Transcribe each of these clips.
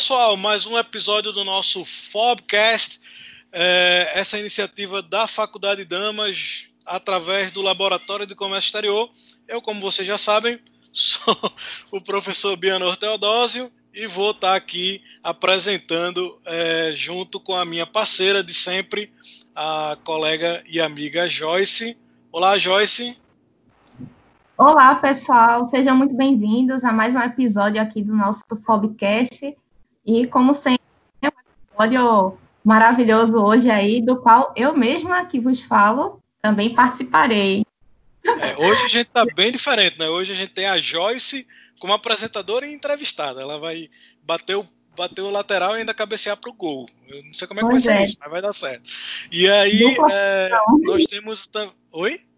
pessoal, mais um episódio do nosso Fobcast, é, essa iniciativa da Faculdade Damas através do Laboratório de Comércio Exterior. Eu, como vocês já sabem, sou o professor Bianor Teodósio e vou estar aqui apresentando é, junto com a minha parceira de sempre, a colega e amiga Joyce. Olá, Joyce. Olá, pessoal, sejam muito bem-vindos a mais um episódio aqui do nosso Fobcast. E, como sempre, é um episódio maravilhoso hoje aí, do qual eu mesma que vos falo também participarei. É, hoje a gente está bem diferente, né? Hoje a gente tem a Joyce como apresentadora e entrevistada. Ela vai bater o, bater o lateral e ainda cabecear para o gol. Eu não sei como é que pois vai é. ser isso, mas vai dar certo. E aí, é, nós temos. Oi?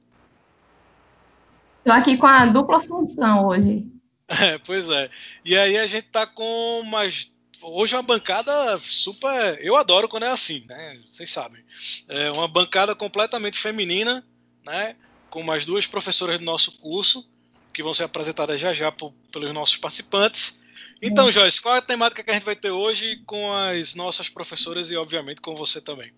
Estou aqui com a dupla função hoje. É, pois é. E aí a gente tá com umas hoje é uma bancada super. Eu adoro quando é assim, né? Vocês sabem. É uma bancada completamente feminina, né? Com mais duas professoras do nosso curso, que vão ser apresentadas já já por, pelos nossos participantes. Então, hum. Joyce, qual é a temática que a gente vai ter hoje com as nossas professoras e, obviamente, com você também?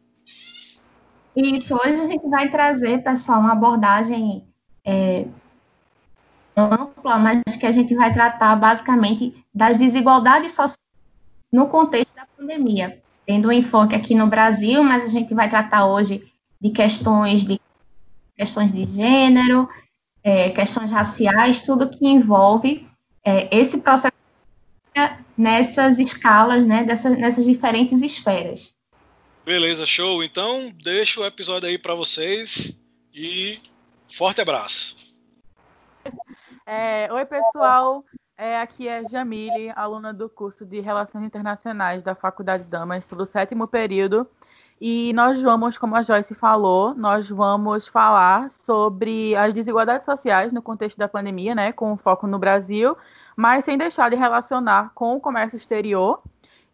Isso, hoje a gente vai trazer, pessoal, uma abordagem é, ampla, mas que a gente vai tratar basicamente das desigualdades sociais no contexto da pandemia, tendo um enfoque aqui no Brasil, mas a gente vai tratar hoje de questões de questões de gênero, é, questões raciais, tudo que envolve é, esse processo nessas escalas, né, dessas, nessas diferentes esferas. Beleza, show. Então, deixo o episódio aí para vocês e forte abraço. É, oi, pessoal. É, aqui é Jamile, aluna do curso de Relações Internacionais da Faculdade Damas, do sétimo período. E nós vamos, como a Joyce falou, nós vamos falar sobre as desigualdades sociais no contexto da pandemia, né, com foco no Brasil, mas sem deixar de relacionar com o comércio exterior.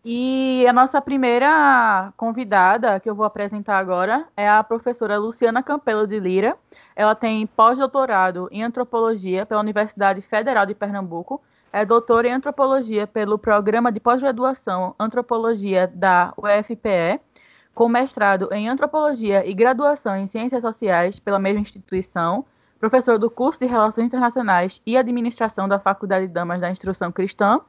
E a nossa primeira convidada, que eu vou apresentar agora, é a professora Luciana Campelo de Lira. Ela tem pós-doutorado em antropologia pela Universidade Federal de Pernambuco é doutora em antropologia pelo Programa de Pós-Graduação Antropologia da UFPE, com mestrado em antropologia e graduação em ciências sociais pela mesma instituição, professor do curso de Relações Internacionais e Administração da Faculdade de Damas da Instrução Cristã.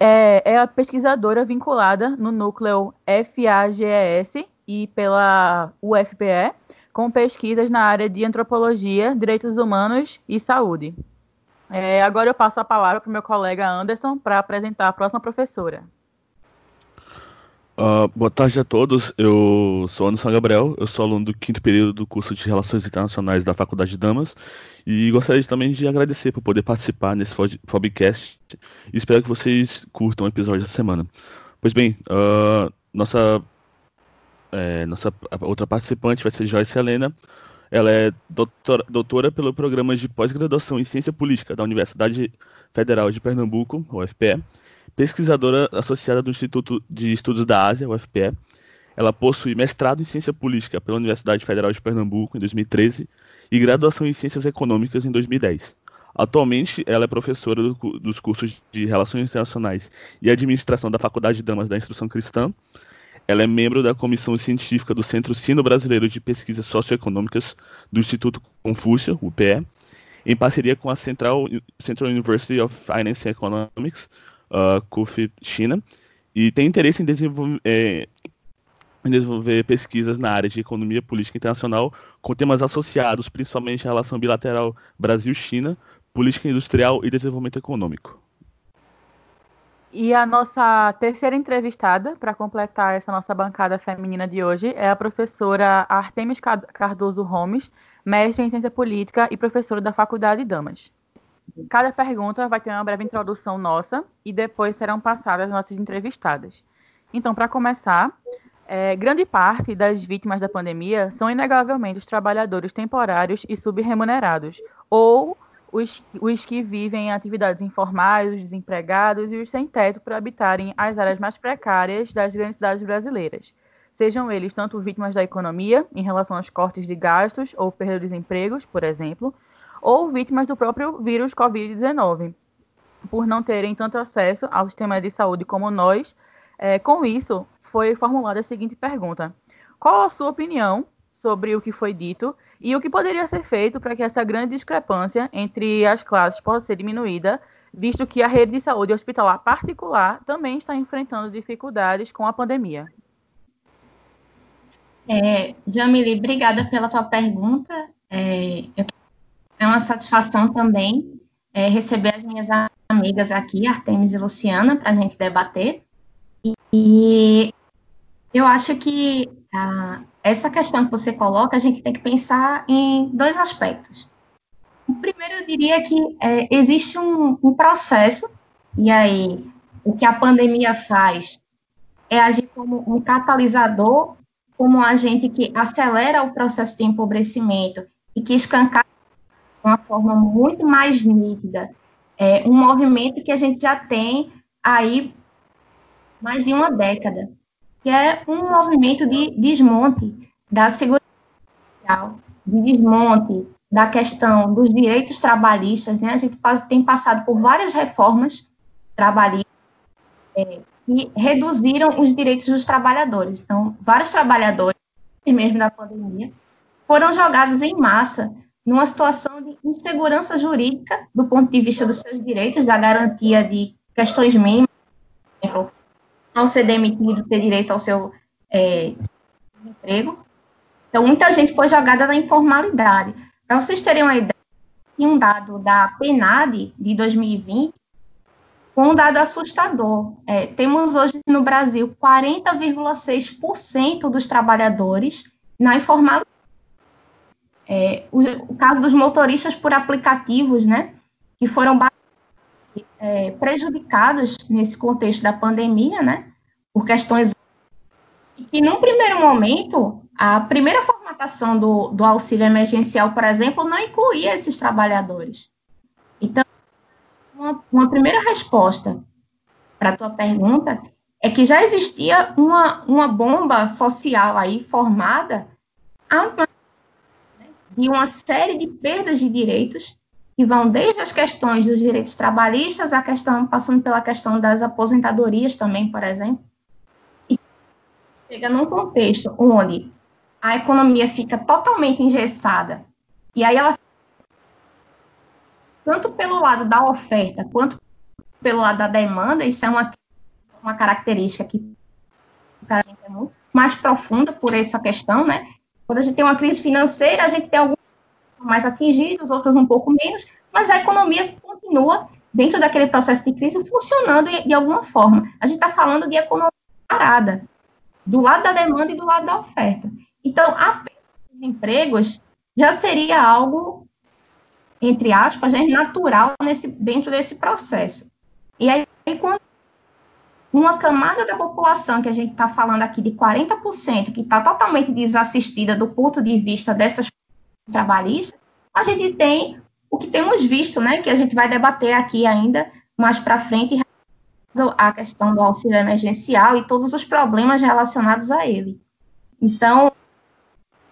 É, é a pesquisadora vinculada no núcleo FAGES e pela UFPE, com pesquisas na área de antropologia, direitos humanos e saúde. É, agora eu passo a palavra para o meu colega Anderson para apresentar a próxima professora. Uh, boa tarde a todos, eu sou Anderson Gabriel, eu sou aluno do quinto período do curso de Relações Internacionais da Faculdade de Damas e gostaria também de agradecer por poder participar nesse Fobcast e espero que vocês curtam o episódio dessa semana. Pois bem, uh, nossa, é, nossa outra participante vai ser Joyce Helena, ela é doutora, doutora pelo programa de pós-graduação em Ciência Política da Universidade Federal de Pernambuco, UFPE, pesquisadora associada do Instituto de Estudos da Ásia, UFPE. Ela possui mestrado em Ciência Política pela Universidade Federal de Pernambuco em 2013 e graduação em Ciências Econômicas em 2010. Atualmente, ela é professora do, dos cursos de Relações Internacionais e Administração da Faculdade de Damas da Instrução Cristã ela é membro da comissão científica do Centro Sino-Brasileiro de Pesquisas Socioeconômicas do Instituto Confúcio, UPE, em parceria com a Central, Central University of Finance and Economics, uh, CUF China, e tem interesse em desenvolver, é, em desenvolver pesquisas na área de economia política internacional com temas associados principalmente à relação bilateral Brasil-China, política industrial e desenvolvimento econômico. E a nossa terceira entrevistada, para completar essa nossa bancada feminina de hoje, é a professora Artemis Cardoso Gomes, mestre em Ciência Política e professora da Faculdade Damas. Cada pergunta vai ter uma breve introdução nossa e depois serão passadas as nossas entrevistadas. Então, para começar, é, grande parte das vítimas da pandemia são inegavelmente os trabalhadores temporários e subremunerados, ou os, os que vivem em atividades informais, os desempregados e os sem teto para habitarem as áreas mais precárias das grandes cidades brasileiras, sejam eles tanto vítimas da economia, em relação aos cortes de gastos ou perda de empregos, por exemplo, ou vítimas do próprio vírus Covid-19, por não terem tanto acesso ao sistema de saúde como nós. É, com isso, foi formulada a seguinte pergunta: Qual a sua opinião sobre o que foi dito e o que poderia ser feito para que essa grande discrepância entre as classes possa ser diminuída, visto que a rede de saúde hospitalar particular também está enfrentando dificuldades com a pandemia? É, Jamile, obrigada pela tua pergunta. É, é uma satisfação também é, receber as minhas amigas aqui, Artemis e Luciana, para a gente debater. E, e, eu acho que essa questão que você coloca, a gente tem que pensar em dois aspectos. O primeiro, eu diria que é, existe um, um processo, e aí o que a pandemia faz é agir como um catalisador como um agente que acelera o processo de empobrecimento e que escancara de uma forma muito mais nítida é, um movimento que a gente já tem aí mais de uma década, que é um movimento de desmonte da segurança social, de desmonte da questão dos direitos trabalhistas, né? A gente tem passado por várias reformas trabalhistas é, que reduziram os direitos dos trabalhadores. Então, vários trabalhadores, mesmo da pandemia, foram jogados em massa numa situação de insegurança jurídica do ponto de vista dos seus direitos, da garantia de questões mínimas, por exemplo, ao ser demitido, ter direito ao seu é, emprego. Então, muita gente foi jogada na informalidade. Para vocês terem uma ideia, um dado da PNAD de 2020 um dado assustador. É, temos hoje no Brasil 40,6% dos trabalhadores na informalidade. É, o, o, caso dos motoristas por aplicativos, né, que foram é, prejudicados nesse contexto da pandemia, né, por questões e num primeiro momento, a primeira formatação do, do auxílio emergencial, por exemplo, não incluía esses trabalhadores. Então, uma, uma primeira resposta para a tua pergunta é que já existia uma, uma bomba social aí formada de uma série de perdas de direitos que vão desde as questões dos direitos trabalhistas, a questão passando pela questão das aposentadorias também, por exemplo, e chega num contexto onde a economia fica totalmente engessada e aí ela tanto pelo lado da oferta quanto pelo lado da demanda, isso é uma, uma característica que a gente é muito mais profunda por essa questão, né? Quando a gente tem uma crise financeira, a gente tem alguns mais atingidos, outros um pouco menos, mas a economia continua dentro daquele processo de crise funcionando de, alguma forma. A gente está falando de economia parada, do lado da demanda e do lado da oferta. Então, a perda de empregos já seria algo entre aspas, é natural nesse, dentro desse processo. E aí, quando uma camada da população que a gente está falando aqui de 40%, que está totalmente desassistida do ponto de vista dessas trabalhistas, a gente tem o que temos visto, né, que a gente vai debater aqui ainda mais para frente, a questão do auxílio emergencial e todos os problemas relacionados a ele. Então,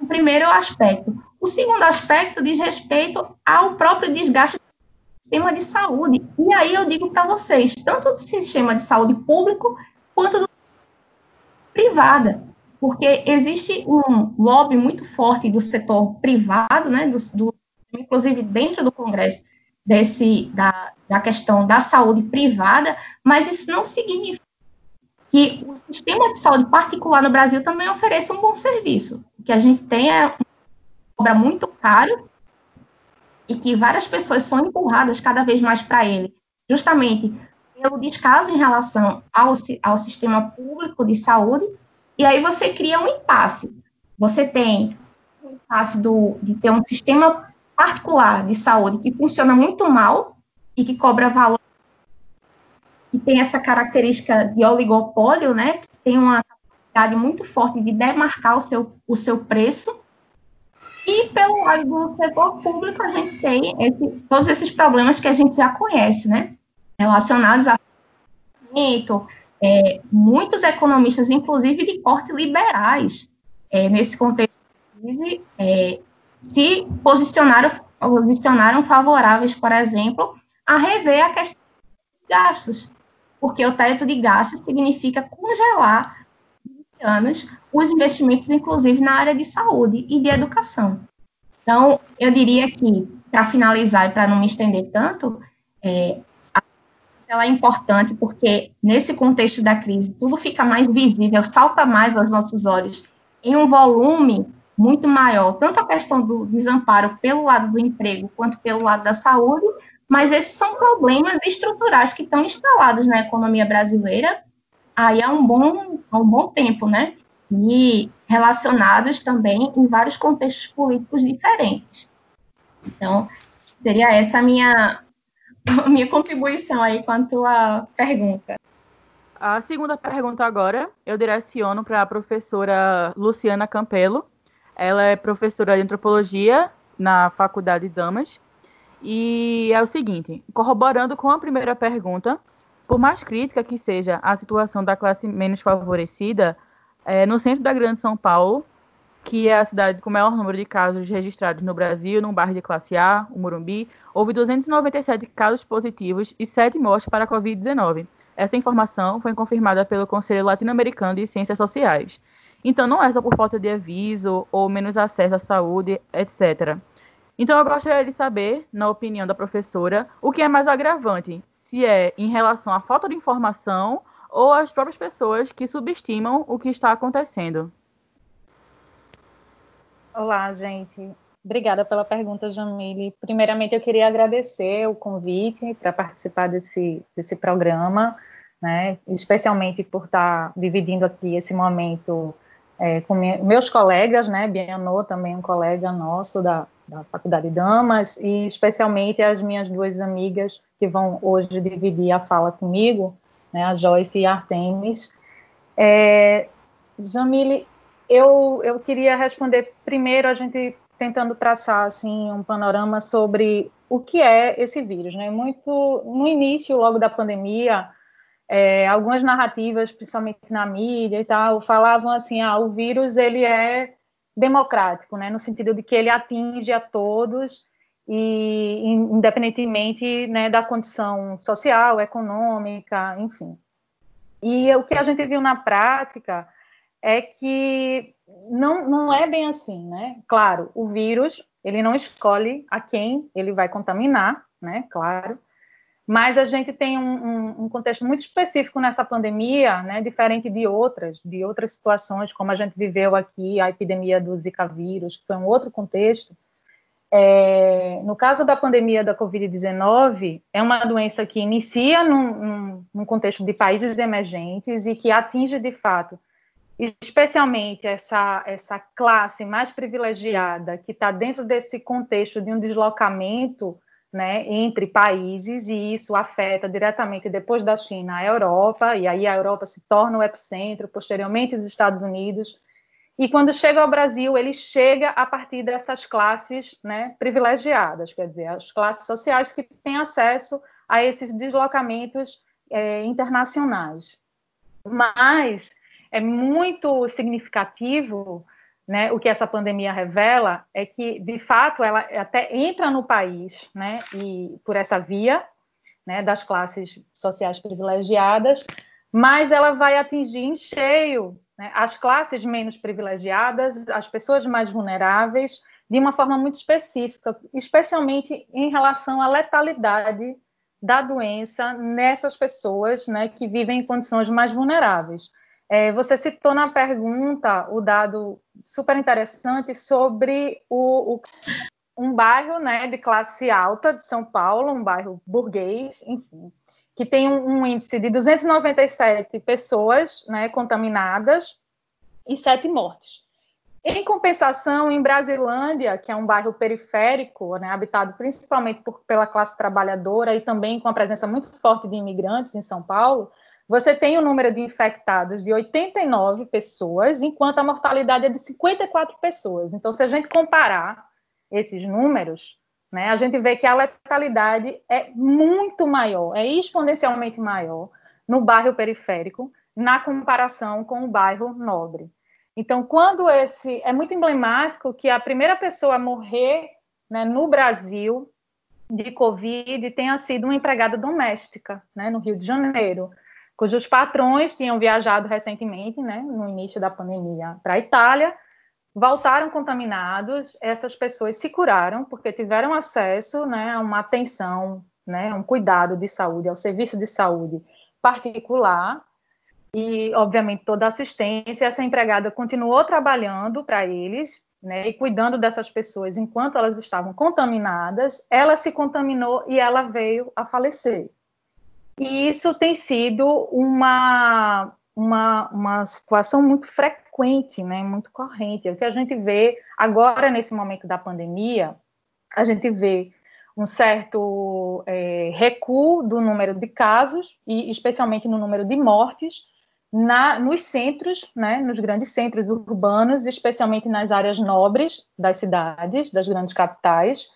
o primeiro aspecto, o segundo aspecto diz respeito ao próprio desgaste do sistema de saúde. E aí eu digo para vocês, tanto do sistema de saúde público quanto do privada, porque existe um lobby muito forte do setor privado, né, do, do inclusive dentro do Congresso, desse, da, da questão da saúde privada, mas isso não significa que o sistema de saúde particular no Brasil também ofereça um bom serviço. O que a gente tem é cobra muito caro e que várias pessoas são empurradas cada vez mais para ele, justamente pelo descaso em relação ao, ao sistema público de saúde, e aí você cria um impasse. Você tem o impasse do, de ter um sistema particular de saúde que funciona muito mal e que cobra valor e tem essa característica de oligopólio, né, que tem uma capacidade muito forte de demarcar o seu, o seu preço, e pelo lado do setor público, a gente tem esse, todos esses problemas que a gente já conhece, né? Relacionados a é, muitos economistas, inclusive de corte liberais, é, nesse contexto de crise, é, se posicionaram, posicionaram favoráveis, por exemplo, a rever a questão de gastos, porque o teto de gastos significa congelar anos os investimentos, inclusive na área de saúde e de educação. Então, eu diria que, para finalizar e para não me estender tanto, é, ela é importante porque, nesse contexto da crise, tudo fica mais visível, salta mais aos nossos olhos em um volume muito maior, tanto a questão do desamparo pelo lado do emprego quanto pelo lado da saúde, mas esses são problemas estruturais que estão instalados na economia brasileira aí há um bom, há um bom tempo, né? E relacionados também em vários contextos políticos diferentes. Então, seria essa a minha, a minha contribuição aí quanto à pergunta. A segunda pergunta agora eu direciono para a professora Luciana Campelo. Ela é professora de antropologia na Faculdade Damas. E é o seguinte: corroborando com a primeira pergunta, por mais crítica que seja a situação da classe menos favorecida, é, no centro da Grande São Paulo, que é a cidade com o maior número de casos registrados no Brasil, no bairro de classe A, o Morumbi, houve 297 casos positivos e 7 mortes para a Covid-19. Essa informação foi confirmada pelo Conselho Latino-Americano de Ciências Sociais. Então, não é só por falta de aviso ou menos acesso à saúde, etc. Então, eu gostaria de saber, na opinião da professora, o que é mais agravante, se é em relação à falta de informação ou às próprias pessoas que subestimam o que está acontecendo. Olá, gente. Obrigada pela pergunta, Jamile. Primeiramente, eu queria agradecer o convite para participar desse, desse programa, né? especialmente por estar dividindo aqui esse momento é, com meus colegas, né? Bianô, também um colega nosso da, da Faculdade Damas, e especialmente as minhas duas amigas que vão hoje dividir a fala comigo, né, a Joyce e a Artemis. É, Jamile, eu, eu queria responder primeiro a gente tentando traçar assim um panorama sobre o que é esse vírus, né? Muito no início, logo da pandemia, é, algumas narrativas, principalmente na mídia e tal, falavam assim, ah, o vírus ele é democrático, né, no sentido de que ele atinge a todos e independentemente né, da condição social, econômica, enfim. E o que a gente viu na prática é que não, não é bem assim, né? Claro, o vírus ele não escolhe a quem ele vai contaminar, né? Claro, mas a gente tem um, um, um, contexto muito específico nessa pandemia, né, diferente de outras, de outras situações, como a gente viveu aqui, a epidemia do Zika vírus, que foi um outro contexto. É, no caso da pandemia da Covid-19, é uma doença que inicia num, num contexto de países emergentes e que atinge, de fato, especialmente essa, essa classe mais privilegiada, que está dentro desse contexto de um deslocamento né, entre países, e isso afeta diretamente, depois da China, a Europa, e aí a Europa se torna o epicentro, posteriormente os Estados Unidos. E quando chega ao Brasil, ele chega a partir dessas classes né, privilegiadas, quer dizer, as classes sociais que têm acesso a esses deslocamentos é, internacionais. Mas é muito significativo né, o que essa pandemia revela é que, de fato, ela até entra no país, né, e por essa via, né, das classes sociais privilegiadas, mas ela vai atingir em cheio né, as classes menos privilegiadas, as pessoas mais vulneráveis, de uma forma muito específica, especialmente em relação à letalidade da doença nessas pessoas né, que vivem em condições mais vulneráveis. É, você citou na pergunta o dado super interessante sobre o, o, um bairro né, de classe alta de São Paulo, um bairro burguês, enfim, que tem um, um índice de 297 pessoas né, contaminadas e sete mortes. Em compensação, em Brasilândia, que é um bairro periférico, né, habitado principalmente por, pela classe trabalhadora e também com a presença muito forte de imigrantes em São Paulo, você tem o um número de infectados de 89 pessoas, enquanto a mortalidade é de 54 pessoas. Então, se a gente comparar esses números, né, a gente vê que a letalidade é muito maior, é exponencialmente maior no bairro periférico, na comparação com o bairro nobre. Então, quando esse. É muito emblemático que a primeira pessoa a morrer né, no Brasil de Covid tenha sido uma empregada doméstica, né, no Rio de Janeiro, cujos patrões tinham viajado recentemente, né, no início da pandemia, para a Itália, voltaram contaminados, essas pessoas se curaram porque tiveram acesso né, a uma atenção, né, um cuidado de saúde, ao serviço de saúde particular, e, obviamente, toda a assistência. Essa empregada continuou trabalhando para eles, né, e cuidando dessas pessoas enquanto elas estavam contaminadas. Ela se contaminou e ela veio a falecer. E isso tem sido uma, uma, uma situação muito frequente, né, muito corrente. O que a gente vê agora, nesse momento da pandemia, a gente vê um certo é, recuo do número de casos, e especialmente no número de mortes, na, nos centros, né, nos grandes centros urbanos, especialmente nas áreas nobres das cidades, das grandes capitais,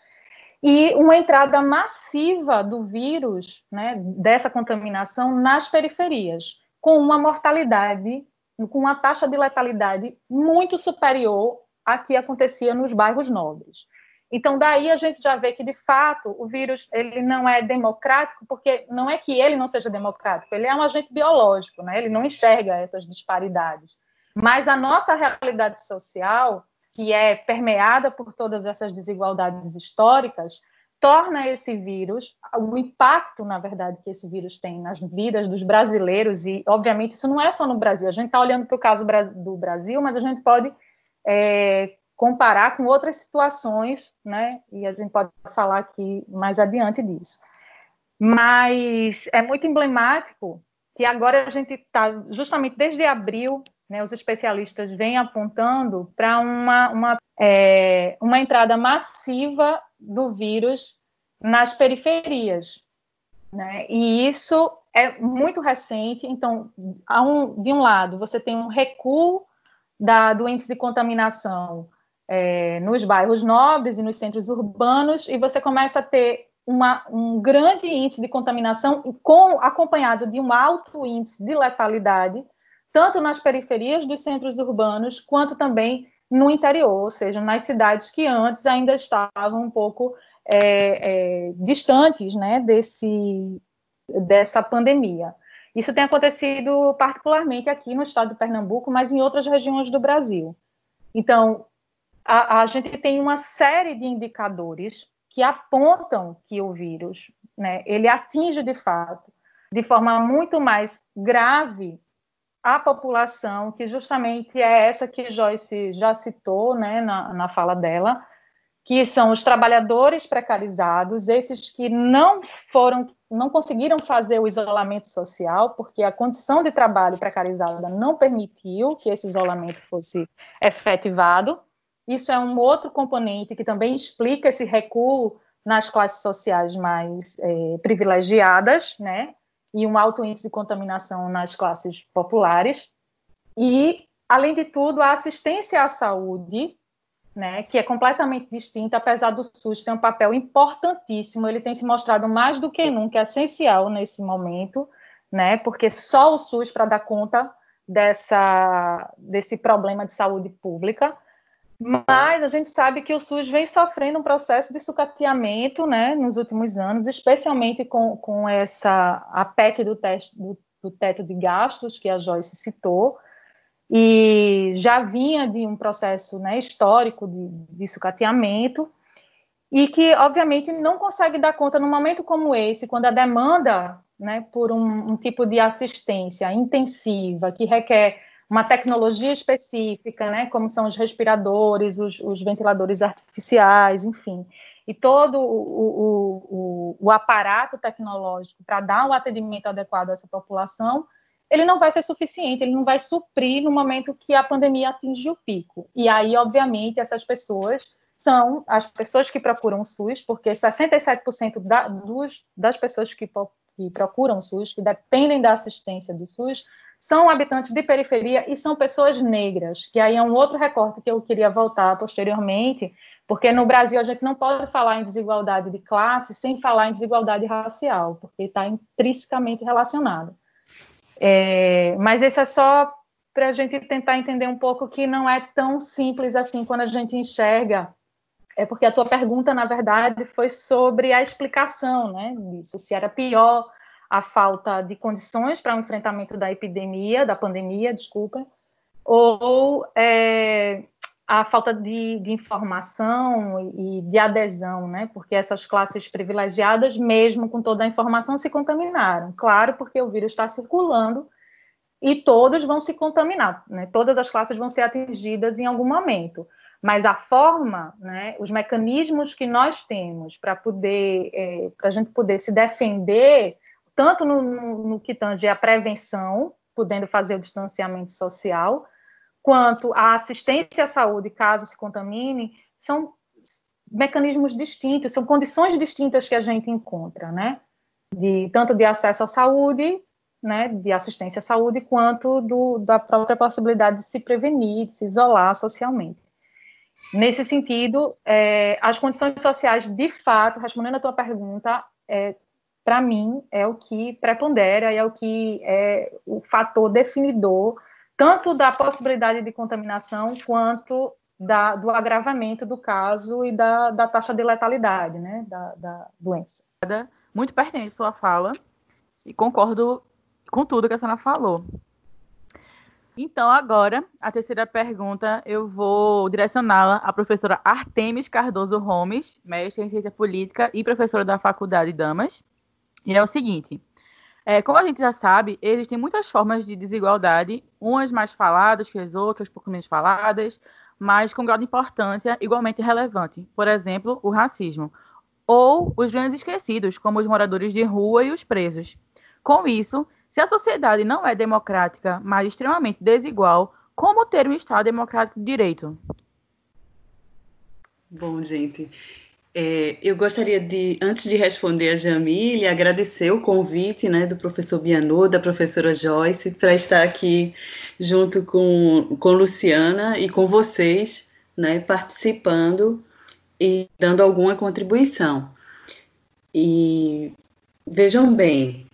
e uma entrada massiva do vírus, né, dessa contaminação nas periferias, com uma mortalidade, com uma taxa de letalidade muito superior à que acontecia nos bairros nobres. Então, daí a gente já vê que, de fato, o vírus ele não é democrático, porque não é que ele não seja democrático, ele é um agente biológico, né? ele não enxerga essas disparidades. Mas a nossa realidade social, que é permeada por todas essas desigualdades históricas, torna esse vírus, o impacto, na verdade, que esse vírus tem nas vidas dos brasileiros, e, obviamente, isso não é só no Brasil, a gente está olhando para o caso do Brasil, mas a gente pode é, comparar com outras situações, né? E a gente pode falar aqui mais adiante disso. Mas é muito emblemático que agora a gente está, justamente desde abril, né, os especialistas vêm apontando para uma, uma, é, uma entrada massiva do vírus nas periferias. Né? E isso é muito recente. Então, um, de um lado, você tem um recuo da, do índice de contaminação é, nos bairros nobres e nos centros urbanos, e você começa a ter uma, um grande índice de contaminação com, acompanhado de um alto índice de letalidade, tanto nas periferias dos centros urbanos, quanto também no interior, ou seja, nas cidades que antes ainda estavam um pouco é, é, distantes né, desse, dessa pandemia. Isso tem acontecido particularmente aqui no estado de Pernambuco, mas em outras regiões do Brasil. Então, a, a gente tem uma série de indicadores que apontam que o vírus, né, ele atinge de fato, de forma muito mais grave, a população, que justamente é essa que Joyce já citou né, na, na fala dela, que são os trabalhadores precarizados, esses que não foram, não conseguiram fazer o isolamento social, porque a condição de trabalho precarizada não permitiu que esse isolamento fosse efetivado, isso é um outro componente que também explica esse recuo nas classes sociais mais é, privilegiadas, né? E um alto índice de contaminação nas classes populares. E, além de tudo, a assistência à saúde, né, que é completamente distinta, apesar do SUS ter um papel importantíssimo, ele tem se mostrado mais do que nunca essencial nesse momento, né, porque só o SUS para dar conta dessa, desse problema de saúde pública, mas a gente sabe que o SUS vem sofrendo um processo de sucateamento né, nos últimos anos, especialmente com, com essa a PEC do, teste, do, do teto de gastos, que a Joyce citou, e já vinha de um processo né, histórico de, de sucateamento, e que, obviamente, não consegue dar conta num momento como esse, quando a demanda né, por um, um tipo de assistência intensiva, que requer uma tecnologia específica, né, como são os respiradores, os, os ventiladores artificiais, enfim, e todo o, o, o, o aparato tecnológico para dar um atendimento adequado a essa população, ele não vai ser suficiente, ele não vai suprir no momento que a pandemia atinge o pico. E aí, obviamente, essas pessoas são as pessoas que procuram o SUS, porque 67% da, dos, das pessoas que, que procuram o SUS, que dependem da assistência do SUS, são habitantes de periferia e são pessoas negras, que aí é um outro recorte que eu queria voltar posteriormente, porque no Brasil a gente não pode falar em desigualdade de classe sem falar em desigualdade racial, porque está intrinsecamente relacionado. É, mas esse é só para a gente tentar entender um pouco que não é tão simples assim quando a gente enxerga. É porque a tua pergunta, na verdade, foi sobre a explicação né, disso, se era pior a falta de condições para o enfrentamento da epidemia, da pandemia, desculpa, ou é, a falta de, de, informação e de adesão, né? Porque essas classes privilegiadas, mesmo com toda a informação, se contaminaram. Claro, porque o vírus está circulando e todos vão se contaminar, né? Todas as classes vão ser atingidas em algum momento. Mas a forma, né, os mecanismos que nós temos para poder, é, para a gente poder se defender, tanto no, no, no que tange a prevenção, podendo fazer o distanciamento social, quanto a assistência à saúde, caso se contamine, são mecanismos distintos, são condições distintas que a gente encontra, né? De, tanto de acesso à saúde, né, de assistência à saúde, quanto do, da própria possibilidade de se prevenir, de se isolar socialmente. Nesse sentido, é, as condições sociais, de fato, respondendo a tua pergunta, é, para mim, é o que prepondera e é o que é o fator definidor tanto da possibilidade de contaminação quanto da, do agravamento do caso e da, da taxa de letalidade né, da, da doença. Muito pertinente sua fala e concordo com tudo que a senhora falou. Então, agora, a terceira pergunta, eu vou direcioná-la à professora Artemis Cardoso Gomes, mestre em ciência política e professora da Faculdade Damas. E é o seguinte: é, como a gente já sabe, existem muitas formas de desigualdade, umas mais faladas que as outras, pouco menos faladas, mas com grau de importância igualmente relevante. Por exemplo, o racismo. Ou os grandes esquecidos, como os moradores de rua e os presos. Com isso, se a sociedade não é democrática, mas extremamente desigual, como ter um Estado democrático de direito? Bom, gente, é, eu gostaria de, antes de responder a Jamile, agradecer o convite né, do professor Bianô, da professora Joyce, para estar aqui junto com, com Luciana e com vocês, né, participando e dando alguma contribuição. E vejam bem,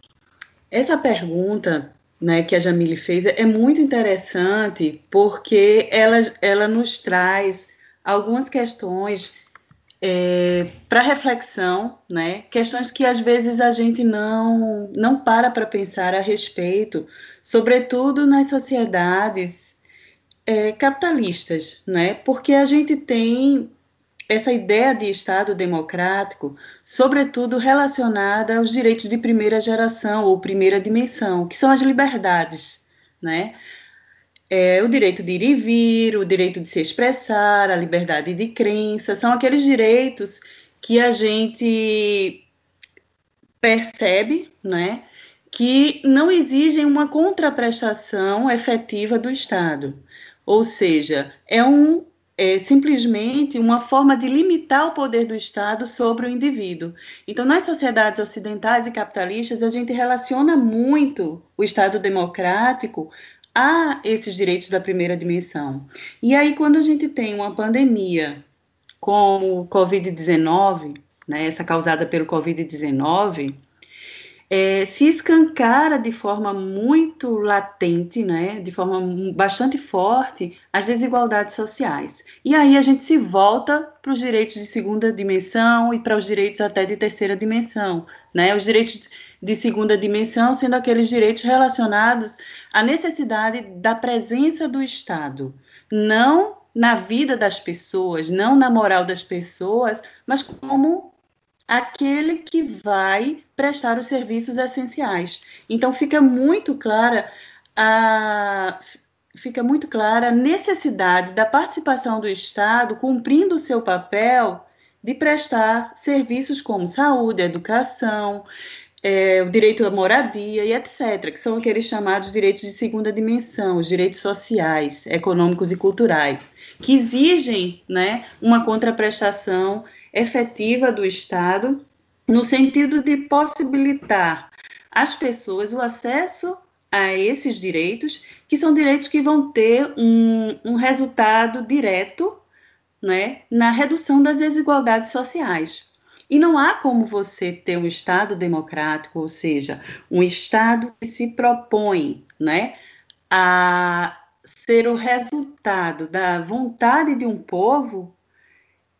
essa pergunta né, que a Jamile fez é muito interessante porque ela, ela nos traz algumas questões é, para reflexão, né? Questões que às vezes a gente não não para para pensar a respeito, sobretudo nas sociedades é, capitalistas, né? Porque a gente tem essa ideia de Estado democrático, sobretudo relacionada aos direitos de primeira geração ou primeira dimensão, que são as liberdades, né? É, o direito de ir e vir, o direito de se expressar, a liberdade de crença, são aqueles direitos que a gente percebe, né, que não exigem uma contraprestação efetiva do Estado. Ou seja, é um é simplesmente uma forma de limitar o poder do Estado sobre o indivíduo. Então, nas sociedades ocidentais e capitalistas, a gente relaciona muito o Estado democrático há esses direitos da primeira dimensão. E aí, quando a gente tem uma pandemia como o Covid-19, né, essa causada pelo Covid-19, é, se escancara de forma muito latente, né, de forma bastante forte, as desigualdades sociais. E aí a gente se volta para os direitos de segunda dimensão e para os direitos até de terceira dimensão, né, os direitos de segunda dimensão, sendo aqueles direitos relacionados à necessidade da presença do Estado, não na vida das pessoas, não na moral das pessoas, mas como aquele que vai prestar os serviços essenciais. Então fica muito clara a fica muito clara a necessidade da participação do Estado cumprindo o seu papel de prestar serviços como saúde, educação, é, o direito à moradia e etc., que são aqueles chamados direitos de segunda dimensão, os direitos sociais, econômicos e culturais, que exigem né, uma contraprestação efetiva do Estado, no sentido de possibilitar às pessoas o acesso a esses direitos, que são direitos que vão ter um, um resultado direto né, na redução das desigualdades sociais. E não há como você ter um Estado democrático, ou seja, um Estado que se propõe né, a ser o resultado da vontade de um povo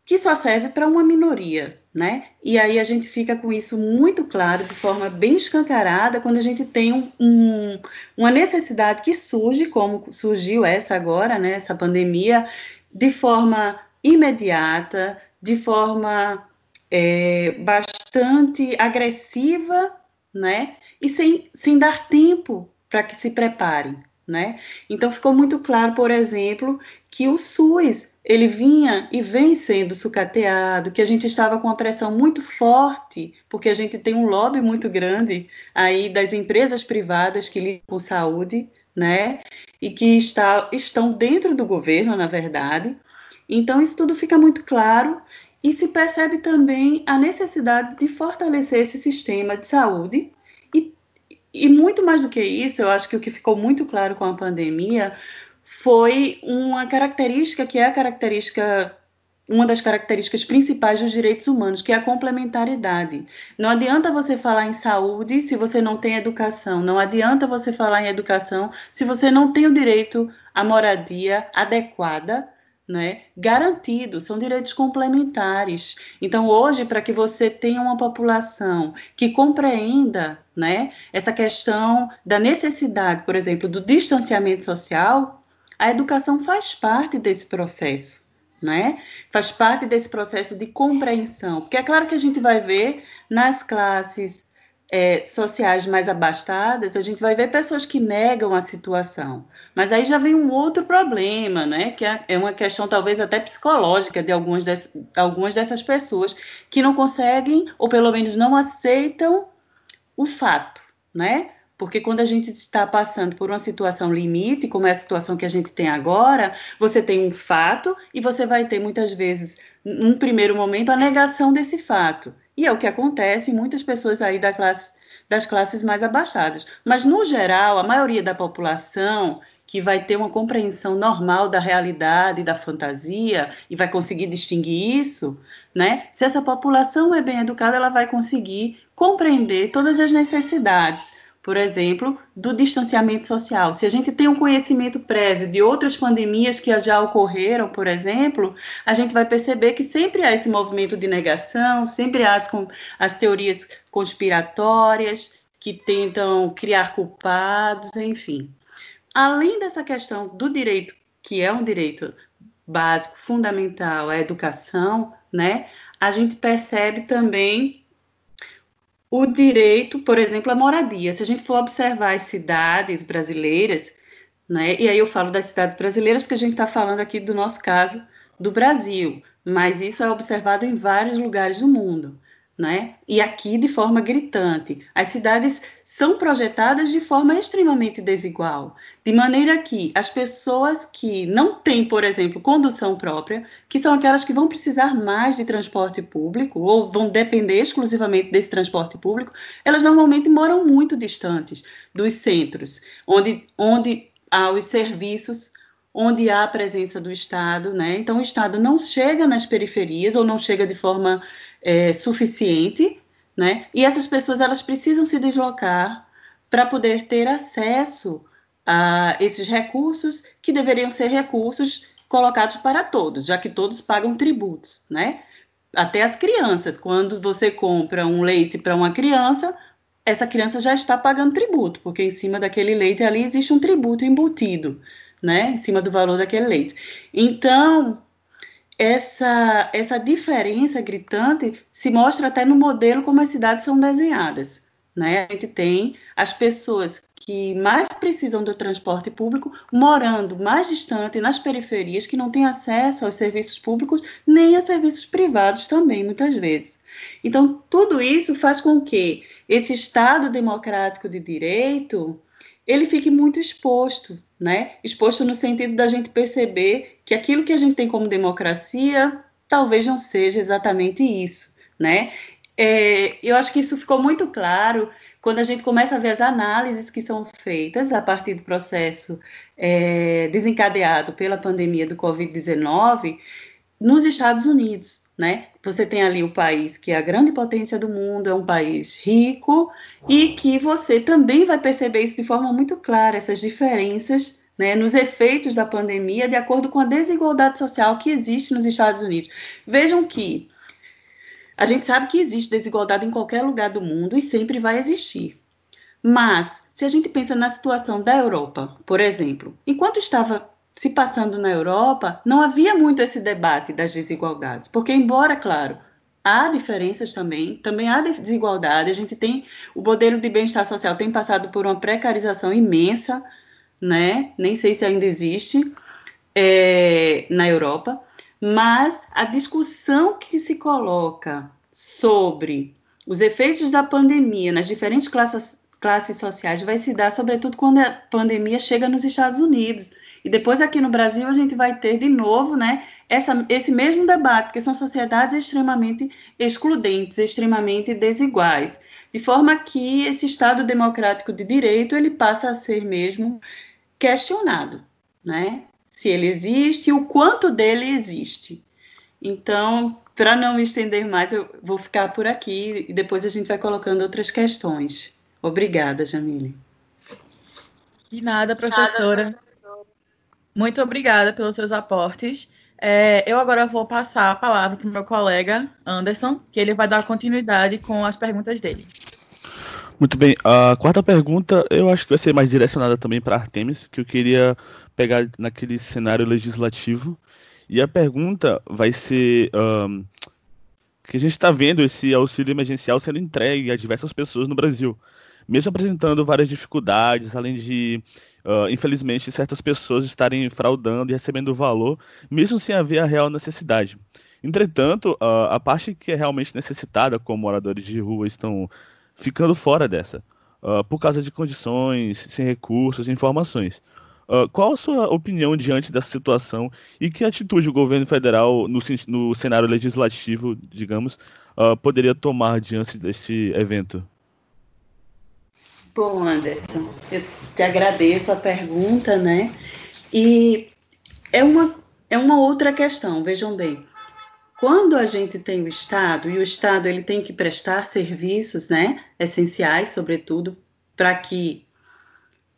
que só serve para uma minoria, né? E aí a gente fica com isso muito claro, de forma bem escancarada, quando a gente tem um, um, uma necessidade que surge, como surgiu essa agora, né? Essa pandemia, de forma imediata, de forma é, bastante agressiva, né? E sem, sem dar tempo para que se preparem, né? Então ficou muito claro, por exemplo, que o SUS ele vinha e vem sendo sucateado, que a gente estava com uma pressão muito forte, porque a gente tem um lobby muito grande aí das empresas privadas que lidam com saúde, né? E que está, estão dentro do governo, na verdade. Então, isso tudo fica muito claro e se percebe também a necessidade de fortalecer esse sistema de saúde. E, e muito mais do que isso, eu acho que o que ficou muito claro com a pandemia foi uma característica que é a característica uma das características principais dos direitos humanos, que é a complementaridade. Não adianta você falar em saúde se você não tem educação, não adianta você falar em educação se você não tem o direito à moradia adequada né, garantido, são direitos complementares. Então, hoje, para que você tenha uma população que compreenda né, essa questão da necessidade, por exemplo, do distanciamento social, a educação faz parte desse processo. Né? Faz parte desse processo de compreensão, porque é claro que a gente vai ver nas classes é, sociais mais abastadas, a gente vai ver pessoas que negam a situação. Mas aí já vem um outro problema, né? Que é, é uma questão talvez até psicológica de algumas, de, algumas dessas pessoas que não conseguem, ou pelo menos não aceitam o fato, né? Porque quando a gente está passando por uma situação limite, como é a situação que a gente tem agora, você tem um fato e você vai ter muitas vezes, num primeiro momento, a negação desse fato. E é o que acontece em muitas pessoas aí da classe, das classes mais abaixadas. Mas, no geral, a maioria da população que vai ter uma compreensão normal da realidade, da fantasia, e vai conseguir distinguir isso, né? Se essa população é bem educada, ela vai conseguir compreender todas as necessidades por exemplo, do distanciamento social. Se a gente tem um conhecimento prévio de outras pandemias que já ocorreram, por exemplo, a gente vai perceber que sempre há esse movimento de negação, sempre há as, as teorias conspiratórias que tentam criar culpados, enfim. Além dessa questão do direito, que é um direito básico, fundamental, à educação, né? A gente percebe também o direito, por exemplo, à moradia. Se a gente for observar as cidades brasileiras, né, e aí eu falo das cidades brasileiras porque a gente está falando aqui do nosso caso do Brasil, mas isso é observado em vários lugares do mundo né? E aqui de forma gritante. As cidades são projetadas de forma extremamente desigual, de maneira que as pessoas que não têm, por exemplo, condução própria, que são aquelas que vão precisar mais de transporte público ou vão depender exclusivamente desse transporte público, elas normalmente moram muito distantes dos centros, onde, onde há os serviços onde há a presença do Estado, né? Então o Estado não chega nas periferias ou não chega de forma é, suficiente, né? E essas pessoas elas precisam se deslocar para poder ter acesso a esses recursos que deveriam ser recursos colocados para todos, já que todos pagam tributos, né? Até as crianças, quando você compra um leite para uma criança, essa criança já está pagando tributo, porque em cima daquele leite ali existe um tributo embutido, né? Em cima do valor daquele leite. Então, essa, essa diferença gritante se mostra até no modelo como as cidades são desenhadas. Né? A gente tem as pessoas que mais precisam do transporte público morando mais distante, nas periferias, que não têm acesso aos serviços públicos nem a serviços privados também, muitas vezes. Então, tudo isso faz com que esse Estado democrático de direito ele fique muito exposto, né? Exposto no sentido da gente perceber que aquilo que a gente tem como democracia talvez não seja exatamente isso, né? É, eu acho que isso ficou muito claro quando a gente começa a ver as análises que são feitas a partir do processo é, desencadeado pela pandemia do Covid-19 nos Estados Unidos. né? Você tem ali o país que é a grande potência do mundo, é um país rico, e que você também vai perceber isso de forma muito clara, essas diferenças né, nos efeitos da pandemia, de acordo com a desigualdade social que existe nos Estados Unidos. Vejam que a gente sabe que existe desigualdade em qualquer lugar do mundo e sempre vai existir. Mas, se a gente pensa na situação da Europa, por exemplo, enquanto estava se passando na Europa, não havia muito esse debate das desigualdades, porque, embora, claro, há diferenças também, também há desigualdade, a gente tem, o modelo de bem-estar social tem passado por uma precarização imensa, né, nem sei se ainda existe, é, na Europa, mas a discussão que se coloca sobre os efeitos da pandemia nas diferentes classes, classes sociais vai se dar, sobretudo, quando a pandemia chega nos Estados Unidos. E depois aqui no Brasil a gente vai ter de novo, né, essa, esse mesmo debate, porque são sociedades extremamente excludentes, extremamente desiguais, de forma que esse Estado democrático de direito ele passa a ser mesmo questionado, né? Se ele existe, o quanto dele existe. Então, para não me estender mais, eu vou ficar por aqui e depois a gente vai colocando outras questões. Obrigada, Jamile. De nada, professora. Muito obrigada pelos seus aportes. É, eu agora vou passar a palavra para o meu colega Anderson, que ele vai dar continuidade com as perguntas dele. Muito bem. A quarta pergunta, eu acho que vai ser mais direcionada também para Artemis, que eu queria pegar naquele cenário legislativo. E a pergunta vai ser um, que a gente está vendo esse auxílio emergencial sendo entregue a diversas pessoas no Brasil, mesmo apresentando várias dificuldades, além de uh, infelizmente, certas pessoas estarem fraudando e recebendo valor, mesmo sem haver a real necessidade. Entretanto, uh, a parte que é realmente necessitada, como moradores de rua, estão ficando fora dessa, uh, por causa de condições, sem recursos, informações. Uh, qual a sua opinião diante dessa situação e que atitude o governo federal, no, no cenário legislativo, digamos, uh, poderia tomar diante deste evento? Bom, Anderson, eu te agradeço a pergunta, né? E é uma, é uma outra questão, vejam bem. Quando a gente tem o Estado, e o Estado ele tem que prestar serviços né, essenciais, sobretudo, para que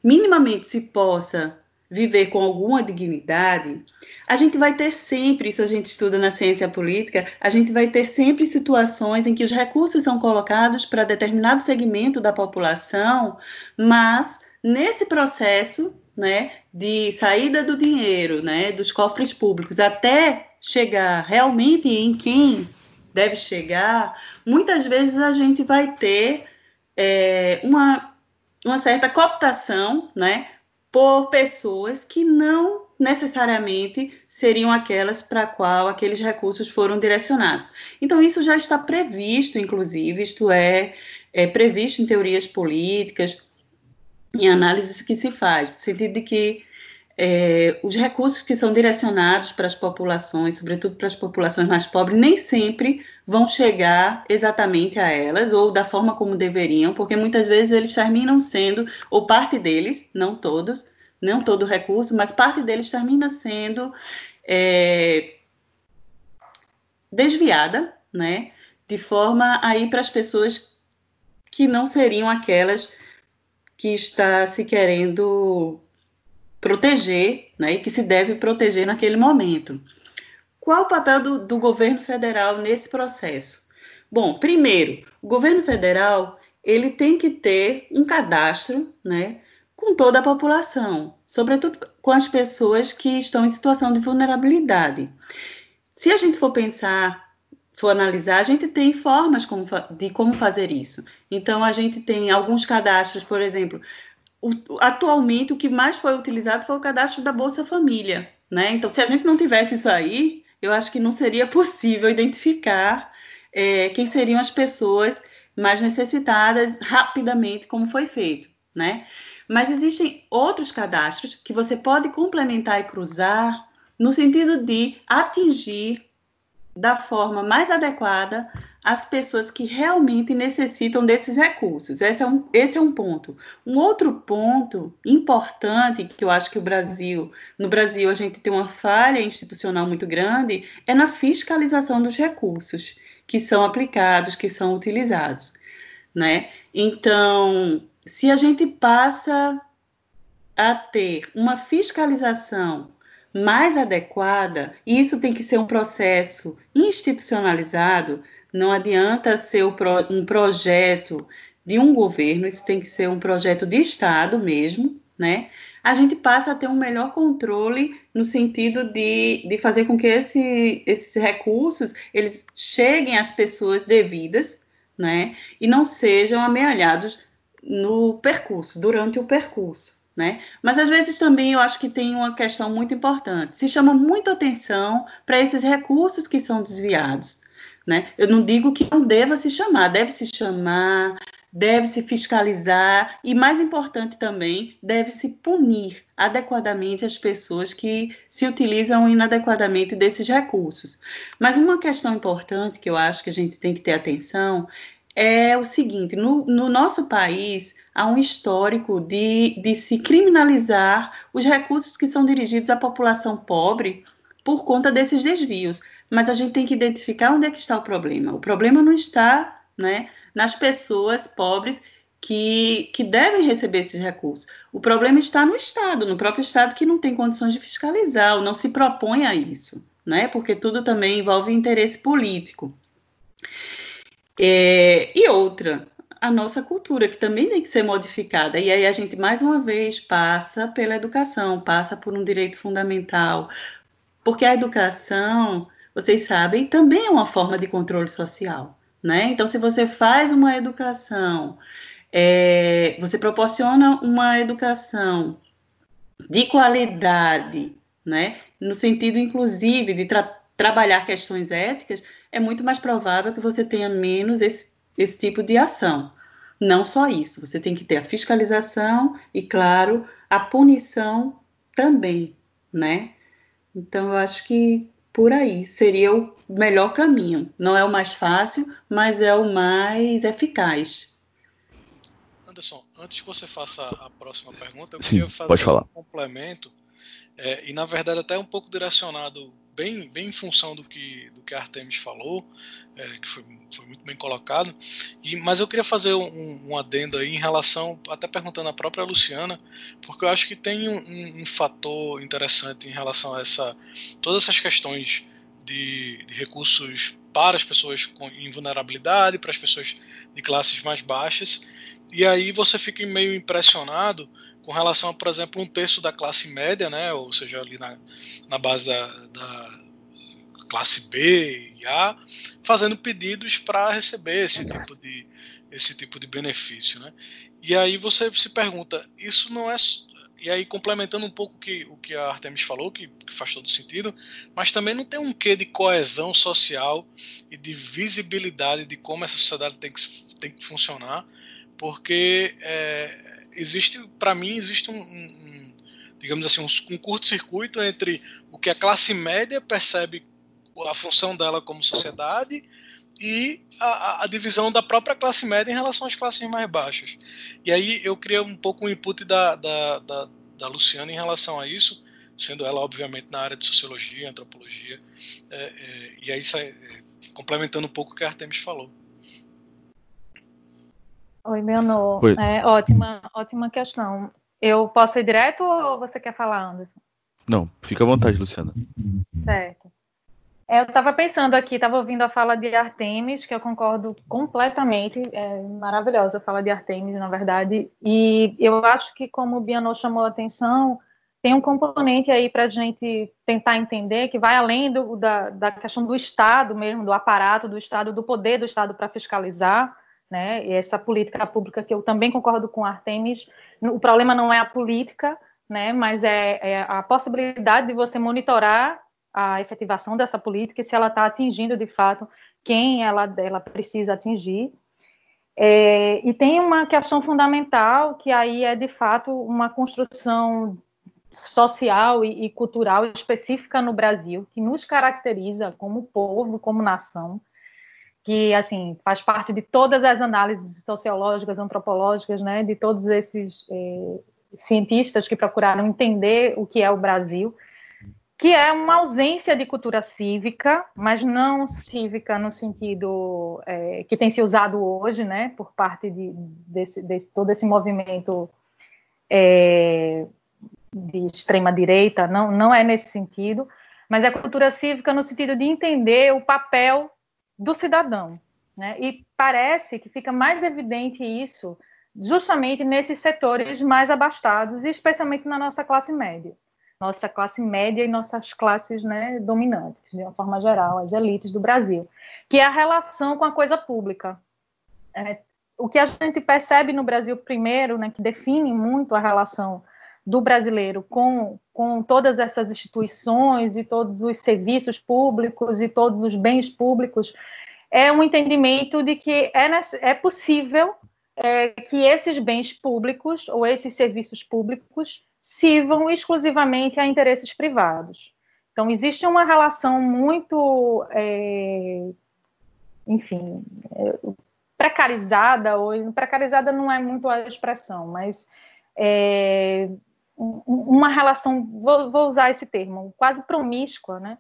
minimamente se possa viver com alguma dignidade, a gente vai ter sempre, isso a gente estuda na ciência política, a gente vai ter sempre situações em que os recursos são colocados para determinado segmento da população, mas nesse processo, né, de saída do dinheiro, né, dos cofres públicos até chegar realmente em quem deve chegar, muitas vezes a gente vai ter é, uma, uma certa cooptação, né, por pessoas que não necessariamente seriam aquelas para qual aqueles recursos foram direcionados. Então, isso já está previsto, inclusive, isto é, é previsto em teorias políticas, em análises que se faz, no sentido de que é, os recursos que são direcionados para as populações, sobretudo para as populações mais pobres, nem sempre vão chegar exatamente a elas ou da forma como deveriam, porque muitas vezes eles terminam sendo, ou parte deles, não todos, não todo o recurso, mas parte deles termina sendo é, desviada, né, de forma a ir para as pessoas que não seriam aquelas que está se querendo proteger, né, e que se deve proteger naquele momento. Qual o papel do, do governo federal nesse processo? Bom, primeiro, o governo federal ele tem que ter um cadastro, né, com toda a população, sobretudo com as pessoas que estão em situação de vulnerabilidade. Se a gente for pensar, for analisar, a gente tem formas como, de como fazer isso. Então, a gente tem alguns cadastros, por exemplo, atualmente o que mais foi utilizado foi o cadastro da Bolsa Família, né? Então, se a gente não tivesse isso aí, eu acho que não seria possível identificar é, quem seriam as pessoas mais necessitadas rapidamente, como foi feito, né? Mas existem outros cadastros que você pode complementar e cruzar no sentido de atingir da forma mais adequada as pessoas que realmente necessitam desses recursos. Esse é, um, esse é um ponto. Um outro ponto importante que eu acho que o Brasil, no Brasil a gente tem uma falha institucional muito grande, é na fiscalização dos recursos que são aplicados, que são utilizados, né? Então, se a gente passa a ter uma fiscalização mais adequada, isso tem que ser um processo institucionalizado, não adianta ser um projeto de um governo, isso tem que ser um projeto de Estado mesmo, né? A gente passa a ter um melhor controle no sentido de, de fazer com que esse, esses recursos eles cheguem às pessoas devidas, né? E não sejam amealhados no percurso, durante o percurso. Né? Mas às vezes também eu acho que tem uma questão muito importante. Se chama muito atenção para esses recursos que são desviados. Né? Eu não digo que não deva se chamar, deve se chamar, deve se fiscalizar e, mais importante também, deve se punir adequadamente as pessoas que se utilizam inadequadamente desses recursos. Mas uma questão importante que eu acho que a gente tem que ter atenção é o seguinte: no, no nosso país, há um histórico de, de se criminalizar os recursos que são dirigidos à população pobre por conta desses desvios. Mas a gente tem que identificar onde é que está o problema. O problema não está né, nas pessoas pobres que, que devem receber esses recursos. O problema está no Estado, no próprio Estado que não tem condições de fiscalizar, ou não se propõe a isso, né? porque tudo também envolve interesse político. É, e outra, a nossa cultura, que também tem que ser modificada. E aí a gente, mais uma vez, passa pela educação, passa por um direito fundamental. Porque a educação, vocês sabem, também é uma forma de controle social. Né? Então, se você faz uma educação, é, você proporciona uma educação de qualidade, né? no sentido, inclusive, de tra trabalhar questões éticas, é muito mais provável que você tenha menos esse esse tipo de ação. Não só isso, você tem que ter a fiscalização e, claro, a punição também, né? Então, eu acho que por aí seria o melhor caminho. Não é o mais fácil, mas é o mais eficaz. Anderson, antes que você faça a próxima pergunta, eu Sim, queria fazer pode falar. um complemento, é, e na verdade até um pouco direcionado bem, bem em função do que, do que a Artemis falou, é, que foi, foi, muito bem colocado. E, mas eu queria fazer um, um, adendo aí em relação, até perguntando à própria Luciana, porque eu acho que tem um, um fator interessante em relação a essa, todas essas questões de, de recursos para as pessoas com, em vulnerabilidade, para as pessoas de classes mais baixas, e aí você fica meio impressionado com relação a, por exemplo, um terço da classe média, né, ou seja, ali na, na base da, da classe B e A, fazendo pedidos para receber esse tipo de esse tipo de benefício, né? E aí você se pergunta, isso não é e aí complementando um pouco que, o que a Artemis falou, que, que, faz todo sentido, mas também não tem um quê de coesão social e de visibilidade de como essa sociedade tem que, tem que funcionar, porque é, existe, para mim, existe um, um, digamos assim, um, um curto-circuito entre o que a classe média percebe a função dela como sociedade e a, a, divisão da própria classe média em relação às classes mais baixas. E aí eu queria um pouco o input da, da, da, da Luciana em relação a isso, sendo ela, obviamente, na área de sociologia, antropologia, é, é, e aí é, complementando um pouco o que a Artemis falou. Oi. Oi. É, ótima, ótima questão. Eu posso ir direto ou você quer falar, Anderson? Não, fica à vontade, Luciana. Certo. É, eu estava pensando aqui, estava ouvindo a fala de Artemis, que eu concordo completamente, é maravilhosa a fala de Artemis, na verdade, e eu acho que, como o Bianô chamou a atenção, tem um componente aí para a gente tentar entender que vai além do, da, da questão do Estado mesmo, do aparato do Estado, do poder do Estado para fiscalizar, né? E essa política pública que eu também concordo com Artemis, o problema não é a política, né? Mas é, é a possibilidade de você monitorar a efetivação dessa política e se ela está atingindo de fato quem ela, ela precisa atingir. É, e tem uma questão fundamental que aí é de fato uma construção social e, e cultural específica no Brasil que nos caracteriza como povo, como nação, que assim faz parte de todas as análises sociológicas, antropológicas, né, de todos esses é, cientistas que procuraram entender o que é o Brasil, que é uma ausência de cultura cívica, mas não cívica no sentido é, que tem se usado hoje, né, por parte de, desse, todo esse movimento é, de extrema direita, não, não é nesse sentido, mas é cultura cívica no sentido de entender o papel do cidadão. Né? E parece que fica mais evidente isso justamente nesses setores mais abastados, e especialmente na nossa classe média. Nossa classe média e nossas classes né, dominantes, de uma forma geral, as elites do Brasil, que é a relação com a coisa pública. É, o que a gente percebe no Brasil, primeiro, né, que define muito a relação do brasileiro com, com todas essas instituições e todos os serviços públicos e todos os bens públicos, é um entendimento de que é, é possível é, que esses bens públicos ou esses serviços públicos sirvam exclusivamente a interesses privados. Então, existe uma relação muito, é, enfim, é, precarizada, ou precarizada não é muito a expressão, mas é, uma relação, vou, vou usar esse termo, quase promíscua, né,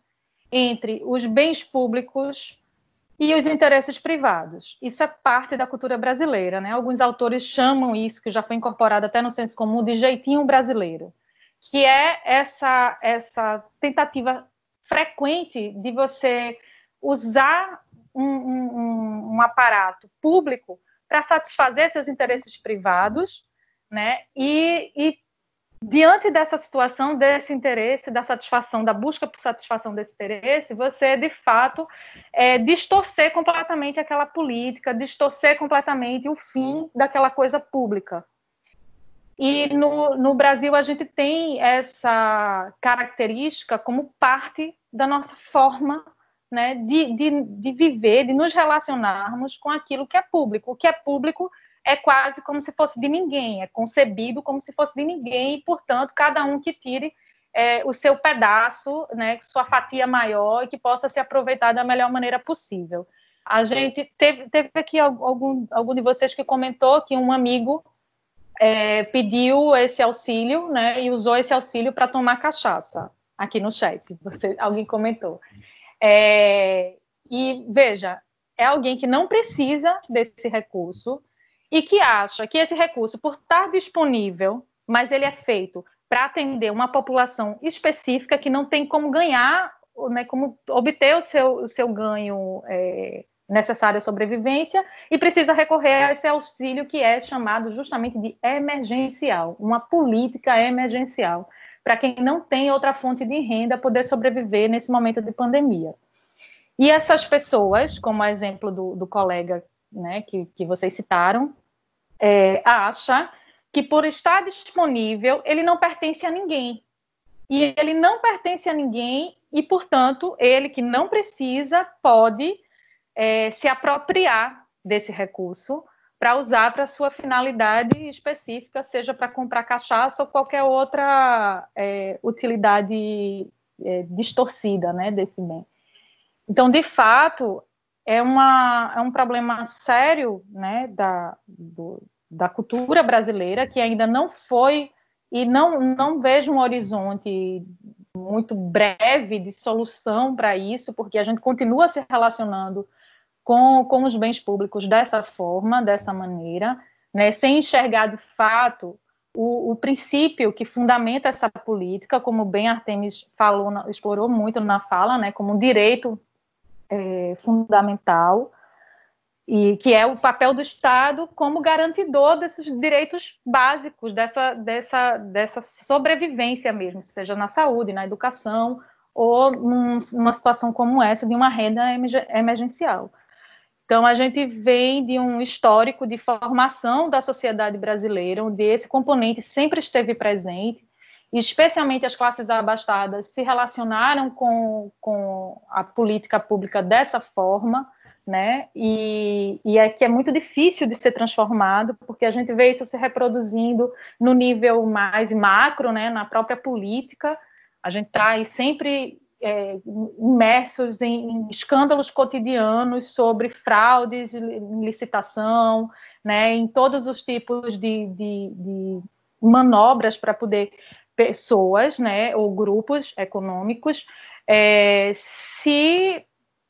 entre os bens públicos e os interesses privados. Isso é parte da cultura brasileira, né? Alguns autores chamam isso, que já foi incorporado até no senso comum, de jeitinho brasileiro, que é essa essa tentativa frequente de você usar um, um, um aparato público para satisfazer seus interesses privados, né? E, e diante dessa situação, desse interesse, da satisfação, da busca por satisfação desse interesse, você, de fato, é, distorcer completamente aquela política, distorcer completamente o fim daquela coisa pública. E no, no Brasil a gente tem essa característica como parte da nossa forma né, de, de, de viver, de nos relacionarmos com aquilo que é público. O que é público é quase como se fosse de ninguém, é concebido como se fosse de ninguém, e, portanto, cada um que tire é, o seu pedaço, né, sua fatia maior e que possa se aproveitar da melhor maneira possível. A gente teve, teve aqui algum, algum de vocês que comentou que um amigo é, pediu esse auxílio, né, e usou esse auxílio para tomar cachaça, aqui no chat, você, alguém comentou. É, e veja, é alguém que não precisa desse recurso, e que acha que esse recurso, por estar disponível, mas ele é feito para atender uma população específica que não tem como ganhar, né, como obter o seu, o seu ganho é, necessário à sobrevivência e precisa recorrer a esse auxílio que é chamado justamente de emergencial, uma política emergencial, para quem não tem outra fonte de renda poder sobreviver nesse momento de pandemia. E essas pessoas, como exemplo do, do colega né, que, que vocês citaram, é, acha que por estar disponível ele não pertence a ninguém. E ele não pertence a ninguém e, portanto, ele que não precisa pode é, se apropriar desse recurso para usar para sua finalidade específica, seja para comprar cachaça ou qualquer outra é, utilidade é, distorcida né, desse bem. Então, de fato, é, uma, é um problema sério né, da, do, da cultura brasileira que ainda não foi e não, não vejo um horizonte muito breve de solução para isso, porque a gente continua se relacionando com, com os bens públicos dessa forma, dessa maneira, né, sem enxergar de fato o, o, princípio que fundamenta essa política, como bem Artemis falou, explorou muito na fala, né, como um direito é, fundamental, e que é o papel do Estado como garantidor desses direitos básicos, dessa, dessa, dessa sobrevivência mesmo, seja na saúde, na educação, ou num, numa situação como essa de uma renda emergencial. Então, a gente vem de um histórico de formação da sociedade brasileira, onde esse componente sempre esteve presente, e especialmente as classes abastadas se relacionaram com, com a política pública dessa forma, né? E, e é que é muito difícil de ser transformado, porque a gente vê isso se reproduzindo no nível mais macro, né? Na própria política, a gente está sempre é, imersos em, em, escândalos cotidianos sobre fraudes licitação, né, em todos os tipos de, de, de manobras para poder pessoas, né, ou grupos econômicos é, se,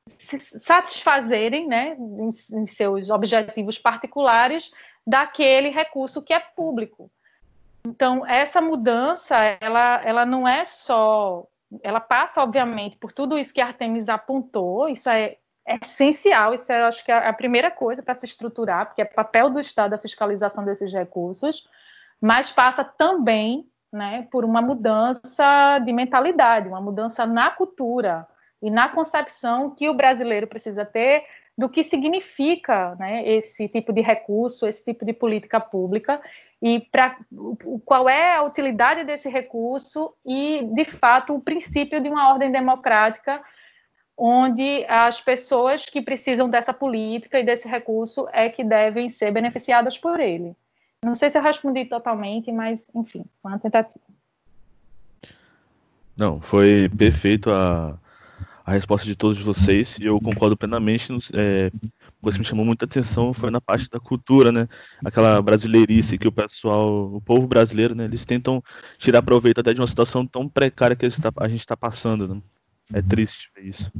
se, satisfazerem, né, em, em seus objetivos particulares daquele recurso que é público. Então, essa mudança, ela, ela não é só. Ela passa, obviamente, por tudo isso que a Artemis apontou, isso é, é essencial, isso é, acho que, é a primeira coisa para se estruturar, porque é papel do Estado a fiscalização desses recursos, mas passa também né, por uma mudança de mentalidade, uma mudança na cultura e na concepção que o brasileiro precisa ter do que significa né, esse tipo de recurso, esse tipo de política pública e para qual é a utilidade desse recurso e, de fato, o princípio de uma ordem democrática onde as pessoas que precisam dessa política e desse recurso é que devem ser beneficiadas por ele. Não sei se eu respondi totalmente, mas, enfim, foi uma tentativa. Não, foi perfeito a, a resposta de todos vocês e eu concordo plenamente. É, coisa que me chamou muita atenção foi na parte da cultura, né? Aquela brasileirice que o pessoal, o povo brasileiro, né? Eles tentam tirar proveito até de uma situação tão precária que tá, a gente está passando. Né? É triste ver isso.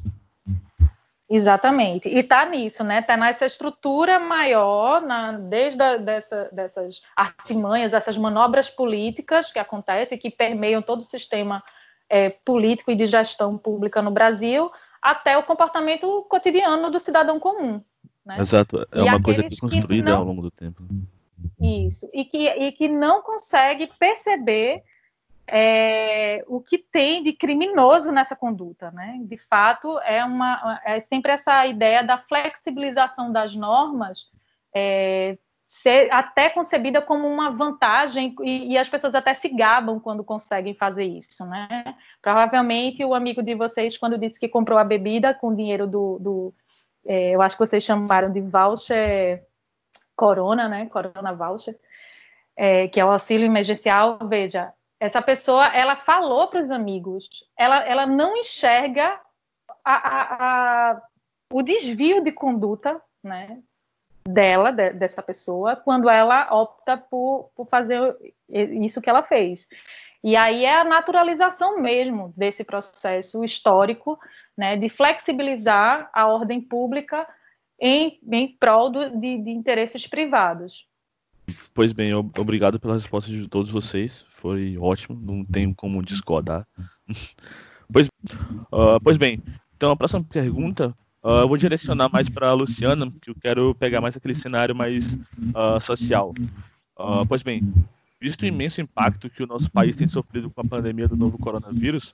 Exatamente. E está nisso, né? Está nessa estrutura maior, na, desde a, dessa, dessas artimanhas, essas manobras políticas que acontecem, que permeiam todo o sistema é, político e de gestão pública no Brasil, até o comportamento cotidiano do cidadão comum. Né? Exato, é e uma coisa que é construída não... ao longo do tempo. Isso, e que, e que não consegue perceber é, o que tem de criminoso nessa conduta, né? De fato, é uma é sempre essa ideia da flexibilização das normas é, ser até concebida como uma vantagem e, e, as pessoas até se gabam quando conseguem fazer isso, né? Provavelmente o amigo de vocês, quando disse que comprou a bebida com dinheiro do, do é, eu acho que vocês chamaram de voucher corona, né? Corona voucher, é, que é o auxílio emergencial. Veja, essa pessoa, ela falou para os amigos, ela, ela não enxerga a, a, a, o desvio de conduta, né? Dela, de, dessa pessoa, quando ela opta por, por fazer isso que ela fez. E aí é a naturalização mesmo desse processo histórico, né, de flexibilizar a ordem pública em, em prol do, de, de interesses privados. Pois bem, obrigado pelas respostas de todos vocês. Foi ótimo, não tenho como discordar. pois, uh, pois bem, então a próxima pergunta Uh, eu vou direcionar mais para a Luciana, que eu quero pegar mais aquele cenário mais uh, social. Uh, pois bem, Visto o imenso impacto que o nosso país tem sofrido com a pandemia do novo coronavírus,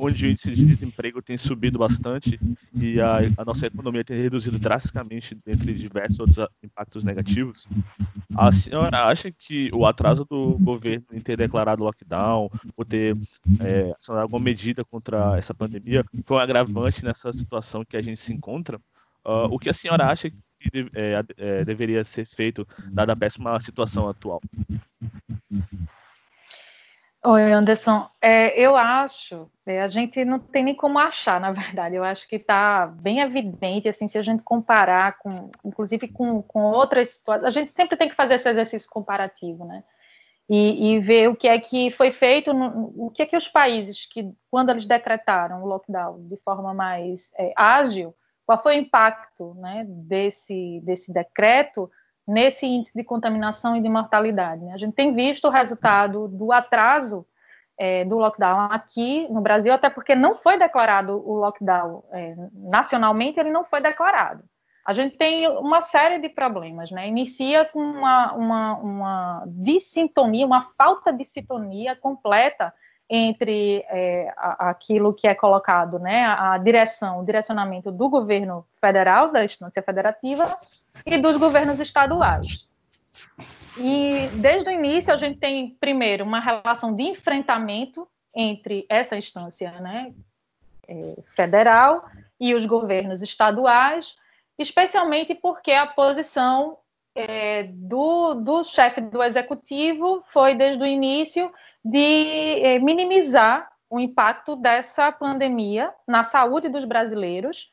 onde o índice de desemprego tem subido bastante e a, a nossa economia tem reduzido drasticamente dentre diversos outros impactos negativos, a senhora acha que o atraso do governo em ter declarado lockdown ou ter é, alguma medida contra essa pandemia foi um agravante nessa situação que a gente se encontra? Uh, o que a senhora acha que é, é, deveria ser feito dada a péssima situação atual? Oi, Anderson. É, eu acho, é, a gente não tem nem como achar, na verdade. Eu acho que está bem evidente, assim, se a gente comparar com, inclusive com, com outras situações, a gente sempre tem que fazer esse exercício comparativo, né? E, e ver o que é que foi feito, no, o que é que os países que, quando eles decretaram o lockdown de forma mais é, ágil, qual foi o impacto, né, desse desse decreto nesse índice de contaminação e de mortalidade. Né? A gente tem visto o resultado do atraso é, do lockdown aqui no Brasil, até porque não foi declarado o lockdown é, nacionalmente, ele não foi declarado. A gente tem uma série de problemas, né? Inicia com uma, uma, uma dissintonia, uma falta de sintonia completa entre é, aquilo que é colocado, né, a direção, o direcionamento do governo federal, da instância federativa, e dos governos estaduais. E desde o início a gente tem, primeiro, uma relação de enfrentamento entre essa instância né, é, federal e os governos estaduais, especialmente porque a posição é, do, do chefe do executivo foi, desde o início, de eh, minimizar o impacto dessa pandemia na saúde dos brasileiros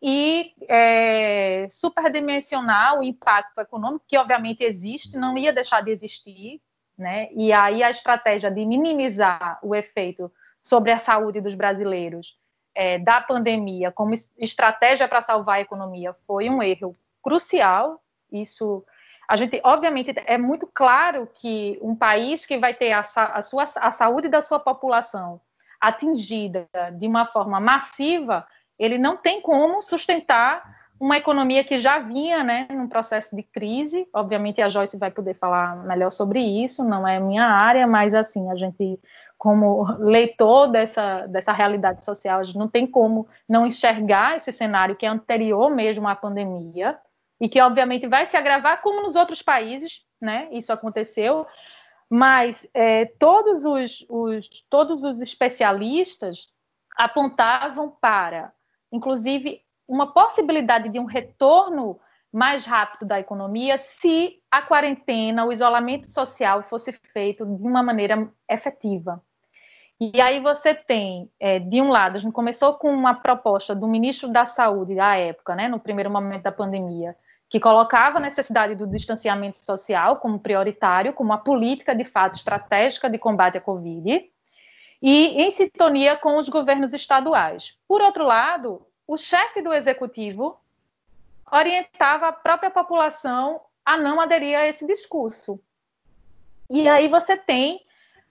e é, superdimensionar o impacto econômico, que obviamente existe, não ia deixar de existir, né? E aí a estratégia de minimizar o efeito sobre a saúde dos brasileiros é, da pandemia como estratégia para salvar a economia foi um erro crucial. Isso a gente, obviamente, é muito claro que um país que vai ter a, a, sua, a saúde da sua população atingida de uma forma massiva, ele não tem como sustentar uma economia que já vinha né, num processo de crise. Obviamente, a Joyce vai poder falar melhor sobre isso, não é minha área, mas assim, a gente, como leitor dessa, dessa realidade social, a gente não tem como não enxergar esse cenário que é anterior mesmo à pandemia e que obviamente vai se agravar como nos outros países, né? Isso aconteceu, mas é, todos os, os, todos os especialistas apontavam para, inclusive, uma possibilidade de um retorno mais rápido da economia se a quarentena, o isolamento social fosse feito de uma maneira efetiva. E aí você tem, é, de um lado, a gente começou com uma proposta do ministro da Saúde da época, né, no primeiro momento da pandemia, que colocava a necessidade do distanciamento social como prioritário, como uma política de fato estratégica de combate à Covid, e em sintonia com os governos estaduais. Por outro lado, o chefe do executivo orientava a própria população a não aderir a esse discurso. E aí você tem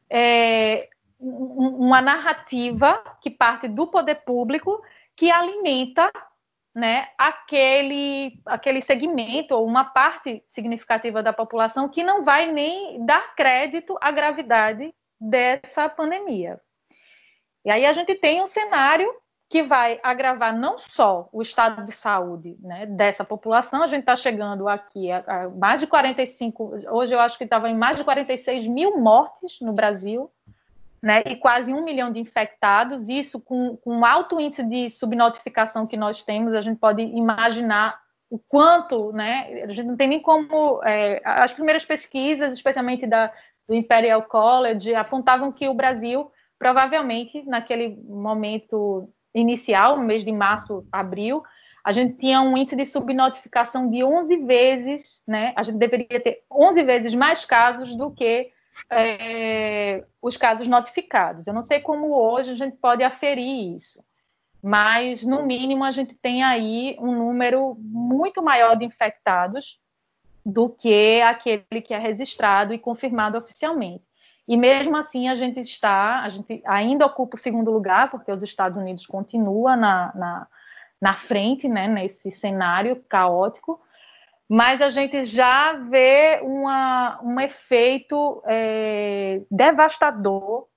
é, uma narrativa que parte do poder público que alimenta né, aquele, aquele segmento ou uma parte significativa da população que não vai nem dar crédito à gravidade dessa pandemia. E aí a gente tem um cenário que vai agravar não só o estado de saúde né, dessa população, a gente está chegando aqui a, a, mais de 45, hoje eu acho que estava em mais de 46 mil mortes no Brasil, né, e quase um milhão de infectados, isso com, com um alto índice de subnotificação que nós temos, a gente pode imaginar o quanto, né, a gente não tem nem como, é, as primeiras pesquisas, especialmente da, do Imperial College, apontavam que o Brasil, provavelmente, naquele momento inicial, no mês de março, abril, a gente tinha um índice de subnotificação de 11 vezes, né, a gente deveria ter 11 vezes mais casos do que é, os casos notificados. Eu não sei como hoje a gente pode aferir isso, mas no mínimo a gente tem aí um número muito maior de infectados do que aquele que é registrado e confirmado oficialmente. E mesmo assim a gente está, a gente ainda ocupa o segundo lugar, porque os Estados Unidos continua na, na, na frente, né, nesse cenário caótico, mas a gente já vê uma, um efeito é, devastador,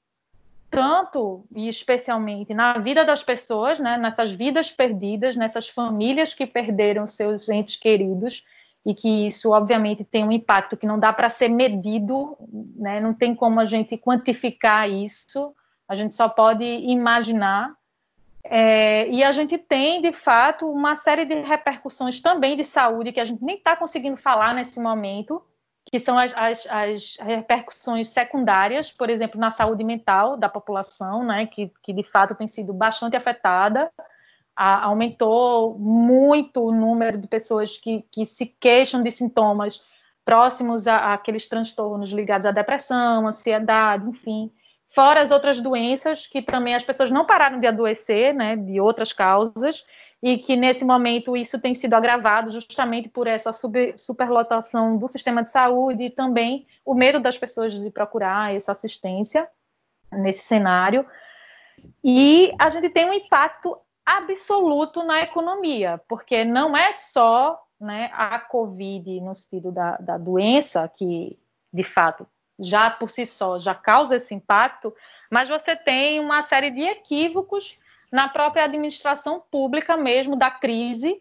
tanto e especialmente na vida das pessoas, né, nessas vidas perdidas, nessas famílias que perderam seus entes queridos, e que isso, obviamente, tem um impacto que não dá para ser medido, né, não tem como a gente quantificar isso, a gente só pode imaginar é, e a gente tem, de fato, uma série de repercussões também de saúde que a gente nem está conseguindo falar nesse momento, que são as, as, as, repercussões secundárias, por exemplo, na saúde mental da população, né, que, que de fato tem sido bastante afetada. A, aumentou muito o número de pessoas que, que se queixam de sintomas próximos àqueles transtornos ligados à depressão, ansiedade, enfim fora as outras doenças que também as pessoas não pararam de adoecer, né, de outras causas, e que nesse momento isso tem sido agravado justamente por essa super, superlotação do sistema de saúde e também o medo das pessoas de procurar essa assistência nesse cenário. E a gente tem um impacto absoluto na economia, porque não é só né, a Covid no sentido da, da doença, que de fato já por si só já causa esse impacto, mas você tem uma série de equívocos na própria administração pública mesmo da crise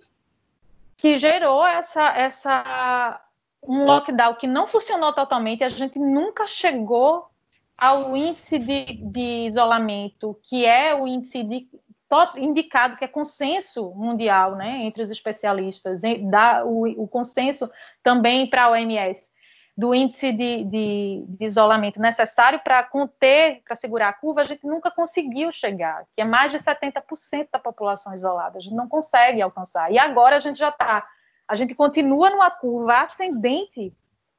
que gerou essa essa um lockdown que não funcionou totalmente, a gente nunca chegou ao índice de, de isolamento, que é o índice de, indicado, que é consenso mundial, né, entre os especialistas, da, o, o consenso também para a OMS do índice de, de, de isolamento necessário para conter, para segurar a curva, a gente nunca conseguiu chegar, que é mais de 70% da população isolada, a gente não consegue alcançar. E agora a gente já está, a gente continua numa curva ascendente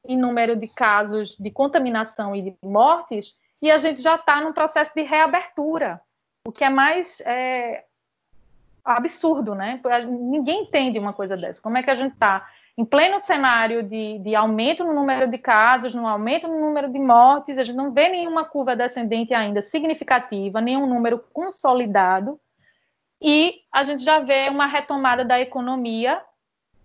em número de casos de contaminação e de mortes, e a gente já está num processo de reabertura, o que é mais é, absurdo, né? Ninguém entende uma coisa dessa. Como é que a gente está em pleno cenário de, de, aumento no número de casos, no aumento no número de mortes, a gente não vê nenhuma curva descendente ainda significativa, nenhum número consolidado, e a gente já vê uma retomada da economia,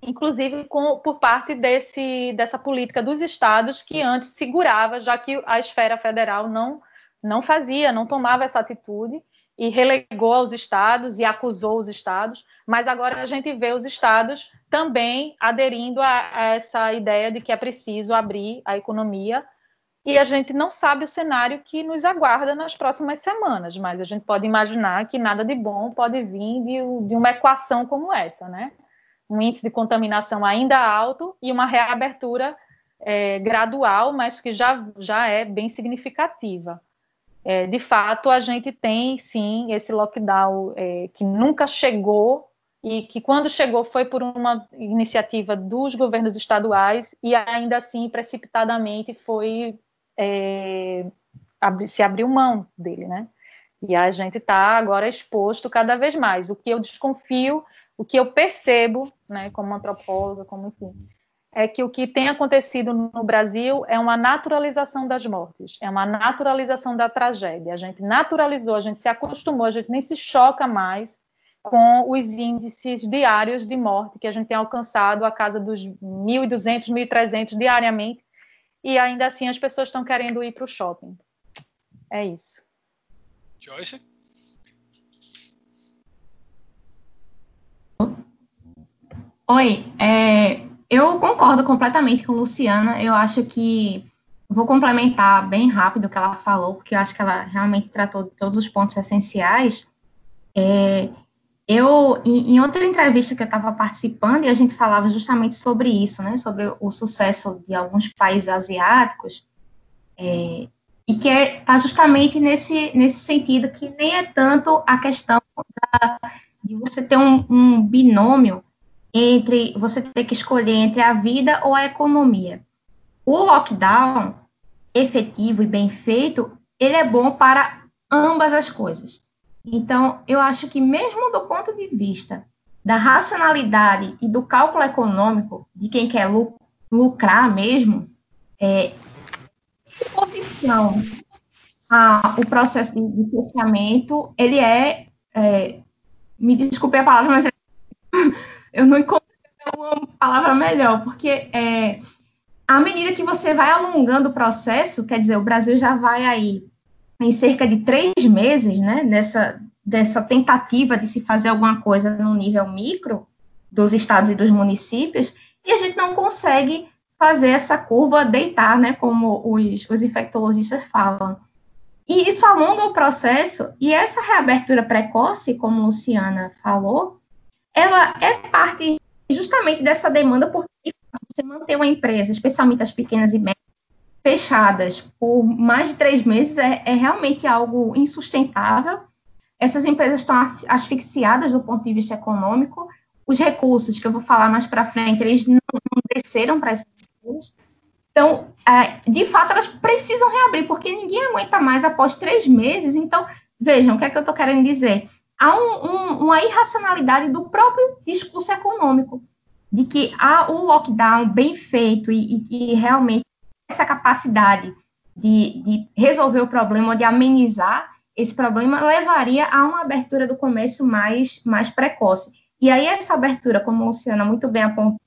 inclusive com, por parte desse, dessa política dos estados que antes segurava, já que a esfera federal não, não fazia, não tomava essa atitude, e relegou aos estados e acusou os estados, mas agora a gente vê os estados também aderindo a, a, essa ideia de que é preciso abrir a economia e a gente não sabe o cenário que nos aguarda nas próximas semanas, mas a gente pode imaginar que nada de bom pode vir de, de uma equação como essa, né? Um índice de contaminação ainda alto e uma reabertura é, gradual, mas que já, já é bem significativa é, de fato, a gente tem sim esse lockdown é, que nunca chegou e que, quando chegou, foi por uma iniciativa dos governos estaduais e ainda assim, precipitadamente, foi é, se abriu mão dele, né? E a gente está agora exposto cada vez mais. O que eu desconfio, o que eu percebo, né, como antropóloga, como enfim, é que o que tem acontecido no Brasil é uma naturalização das mortes, é uma naturalização da tragédia. A gente naturalizou, a gente se acostumou, a gente nem se choca mais com os índices diários de morte que a gente tem alcançado a casa dos 1.200, 1.300 diariamente, e ainda assim as pessoas estão querendo ir para o shopping. É isso. Joyce? Oi, é, eu concordo completamente com Luciana. Eu acho que vou complementar bem rápido o que ela falou, porque eu acho que ela realmente tratou de todos os pontos essenciais. É, eu, em, em, outra entrevista que eu estava participando, e a gente falava justamente sobre isso, né, sobre o sucesso de alguns países asiáticos, é, e que está é, tá justamente nesse, nesse sentido, que nem é tanto a questão da, de você ter um, um binômio entre você ter que escolher entre a vida ou a economia. O lockdown efetivo e bem feito, ele é bom para ambas as coisas. Então, eu acho que mesmo do ponto de vista da racionalidade e do cálculo econômico de quem quer lucrar mesmo, é, oposição ao processo de, de fechamento, ele é, é, me desculpe a palavra, mas é eu não encontrei uma palavra melhor, porque é, à medida que você vai alongando o processo, quer dizer, o Brasil já vai aí em cerca de três meses, né, dessa, dessa tentativa de se fazer alguma coisa no nível micro dos estados e dos municípios, e a gente não consegue fazer essa curva deitar, né, como os, os infectologistas falam. E isso alonga o processo, e essa reabertura precoce, como Luciana falou, ela é parte justamente dessa demanda, porque você manter uma empresa, especialmente as pequenas e médias, fechadas por mais de três meses é, é realmente algo insustentável. Essas empresas estão asfixiadas do ponto de vista econômico. Os recursos, que eu vou falar mais para frente, eles não, não desceram para essas empresas. Então, é, de fato, elas precisam reabrir, porque ninguém aguenta mais após três meses. Então, vejam, o que é que eu estou querendo dizer? Há um, um, uma irracionalidade do próprio discurso econômico, de que há o lockdown bem feito e, que realmente essa capacidade de, de resolver o problema, de amenizar esse problema, levaria a uma abertura do comércio mais, mais precoce. E aí, essa abertura, como a Luciana muito bem apontou,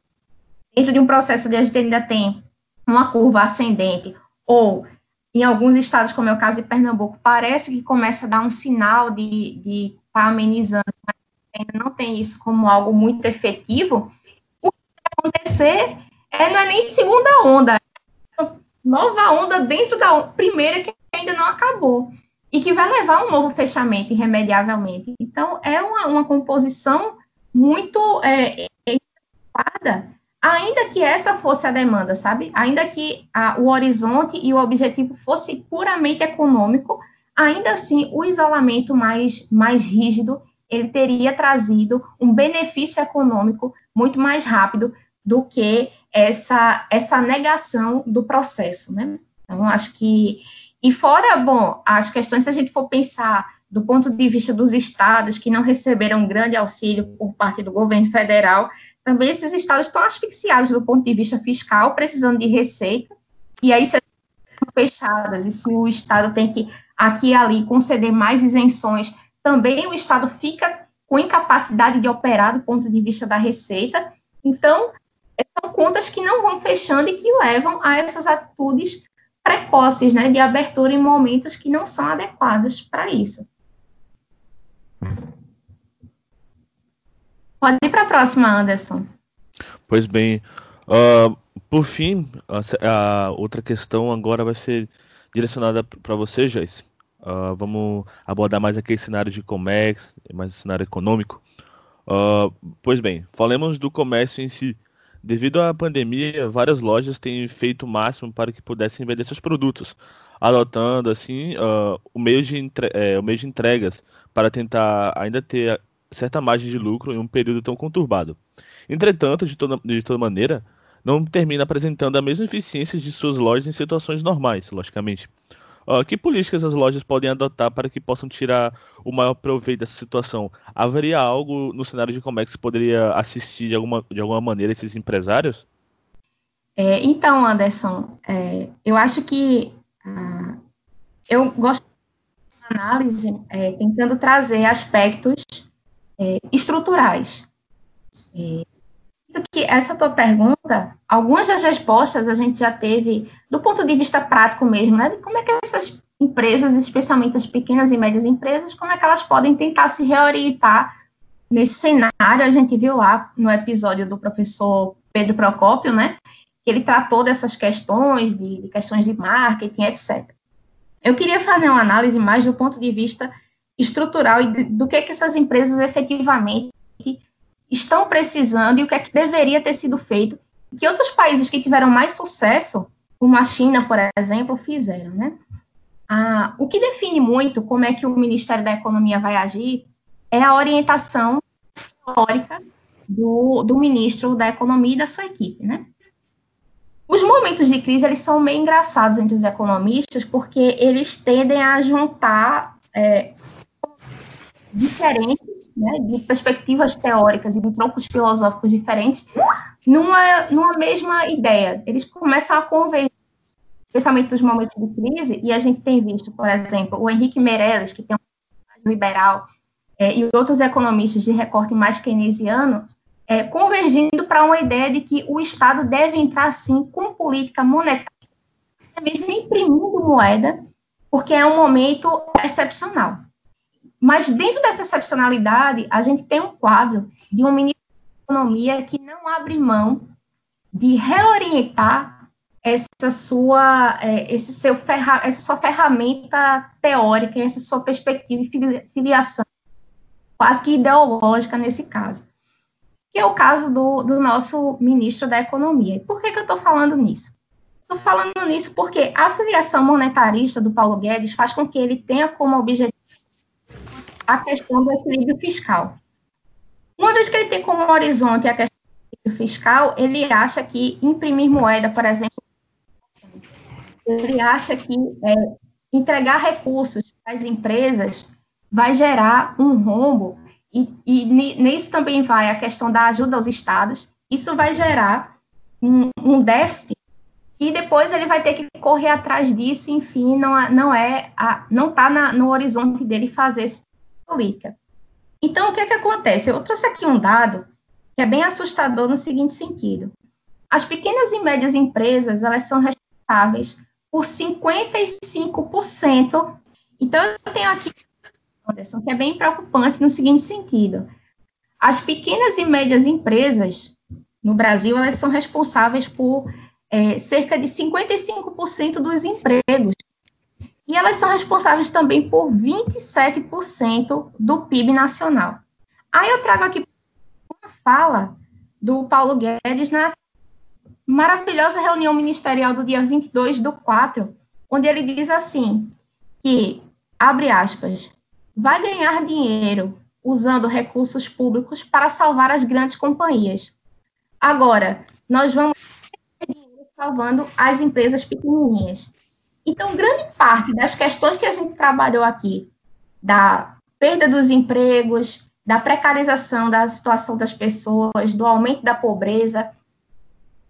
dentro de um processo de a gente ainda tem uma curva ascendente, ou em alguns estados, como é o caso de Pernambuco, parece que começa a dar um sinal de, de está amenizando, mas ainda não tem isso como algo muito efetivo, o que vai acontecer é, não é nem segunda onda, é nova onda dentro da primeira que ainda não acabou e que vai levar a um novo fechamento irremediavelmente. Então, é uma, uma composição muito é, ainda que essa fosse a demanda, sabe? Ainda que a, o horizonte e o objetivo fosse puramente econômico, ainda assim o isolamento mais, mais rígido ele teria trazido um benefício econômico muito mais rápido do que essa, essa negação do processo, né? Então, acho que... E fora, bom, as questões, se a gente for pensar do ponto de vista dos estados que não receberam grande auxílio por parte do governo federal, também esses estados estão asfixiados do ponto de vista fiscal, precisando de receita, e aí se fechadas, e se o estado tem que aqui e ali conceder mais isenções, também o estado fica com incapacidade de operar do ponto de vista da receita. Então, são contas que não vão fechando e que levam a essas atitudes precoces, né, de abertura em momentos que não são adequados para isso. Pode ir para a próxima, Anderson. Pois bem, uh, por fim, a, a, outra questão agora vai ser direcionada para você, Joyce. Uh, vamos abordar mais aquele cenário de comércio, mais cenário econômico. Uh, pois bem, falemos do comércio em si. Devido à pandemia, várias lojas têm feito o máximo para que pudessem vender seus produtos, adotando assim uh, o, meio de entre... é, o meio de entregas para tentar ainda ter certa margem de lucro em um período tão conturbado. Entretanto, de toda, de toda maneira, não termina apresentando a mesma eficiência de suas lojas em situações normais, logicamente. Uh, que políticas as lojas podem adotar para que possam tirar o maior proveito dessa situação? Haveria algo no cenário de Comex que poderia assistir de alguma, de alguma maneira esses empresários? É, então, Anderson, é, eu acho que uh, eu gosto de análise é, tentando trazer aspectos é, estruturais. Que essa tua pergunta, algumas das respostas a gente já teve do ponto de vista prático mesmo, né? De como é que essas empresas, especialmente as pequenas e médias empresas, como é que elas podem tentar se reorientar nesse cenário. A gente viu lá no episódio do professor Pedro Procópio, né? Que ele tratou dessas questões, de, de questões de marketing, etc. Eu queria fazer uma análise mais do ponto de vista estrutural e do que, que essas empresas efetivamente estão precisando e o que é que deveria ter sido feito, que outros países que tiveram mais sucesso, como a China, por exemplo, fizeram, né? Ah, o que define muito como é que o Ministério da Economia vai agir é a orientação teórica do, do ministro da Economia e da sua equipe, né? Os momentos de crise, eles são meio engraçados entre os economistas, porque eles tendem a juntar é, diferentes, né, de perspectivas teóricas e de troncos filosóficos diferentes, numa, numa mesma ideia. Eles começam a convergir, especialmente nos momentos de crise, e a gente tem visto, por exemplo, o Henrique Meirelles, que tem um liberal, é, e outros economistas de recorte mais keynesiano, é, convergindo para uma ideia de que o Estado deve entrar, sim, com política monetária, mesmo imprimindo moeda, porque é um momento excepcional. Mas dentro dessa excepcionalidade, a gente tem um quadro de um ministro da Economia que não abre mão de reorientar essa sua, é, esse seu ferra, essa sua ferramenta teórica, essa sua perspectiva e filiação, quase que ideológica nesse caso, que é o caso do, do nosso ministro da Economia. E por que, que eu estou falando nisso? Estou falando nisso porque a filiação monetarista do Paulo Guedes faz com que ele tenha como objetivo a questão do equilíbrio fiscal. Uma vez que ele tem como horizonte a questão do equilíbrio fiscal, ele acha que imprimir moeda, por exemplo, ele acha que é, entregar recursos para as empresas vai gerar um rombo, e, e nisso também vai a questão da ajuda aos estados, isso vai gerar um, um déficit e depois ele vai ter que correr atrás disso, enfim, não, não é não está no horizonte dele fazer esse política. Então, o que é que acontece? Eu trouxe aqui um dado que é bem assustador no seguinte sentido. As pequenas e médias empresas, elas são responsáveis por 55%. Então, eu tenho aqui, Anderson, que é bem preocupante no seguinte sentido. As pequenas e médias empresas no Brasil, elas são responsáveis por é, cerca de 55% dos empregos e elas são responsáveis também por 27% do PIB nacional. Aí eu trago aqui uma fala do Paulo Guedes na maravilhosa reunião ministerial do dia 22 do 4, onde ele diz assim, que, abre aspas, vai ganhar dinheiro usando recursos públicos para salvar as grandes companhias. Agora, nós vamos salvando as empresas pequenininhas. Então, grande parte das questões que a gente trabalhou aqui, da perda dos empregos, da precarização da situação das pessoas, do aumento da pobreza,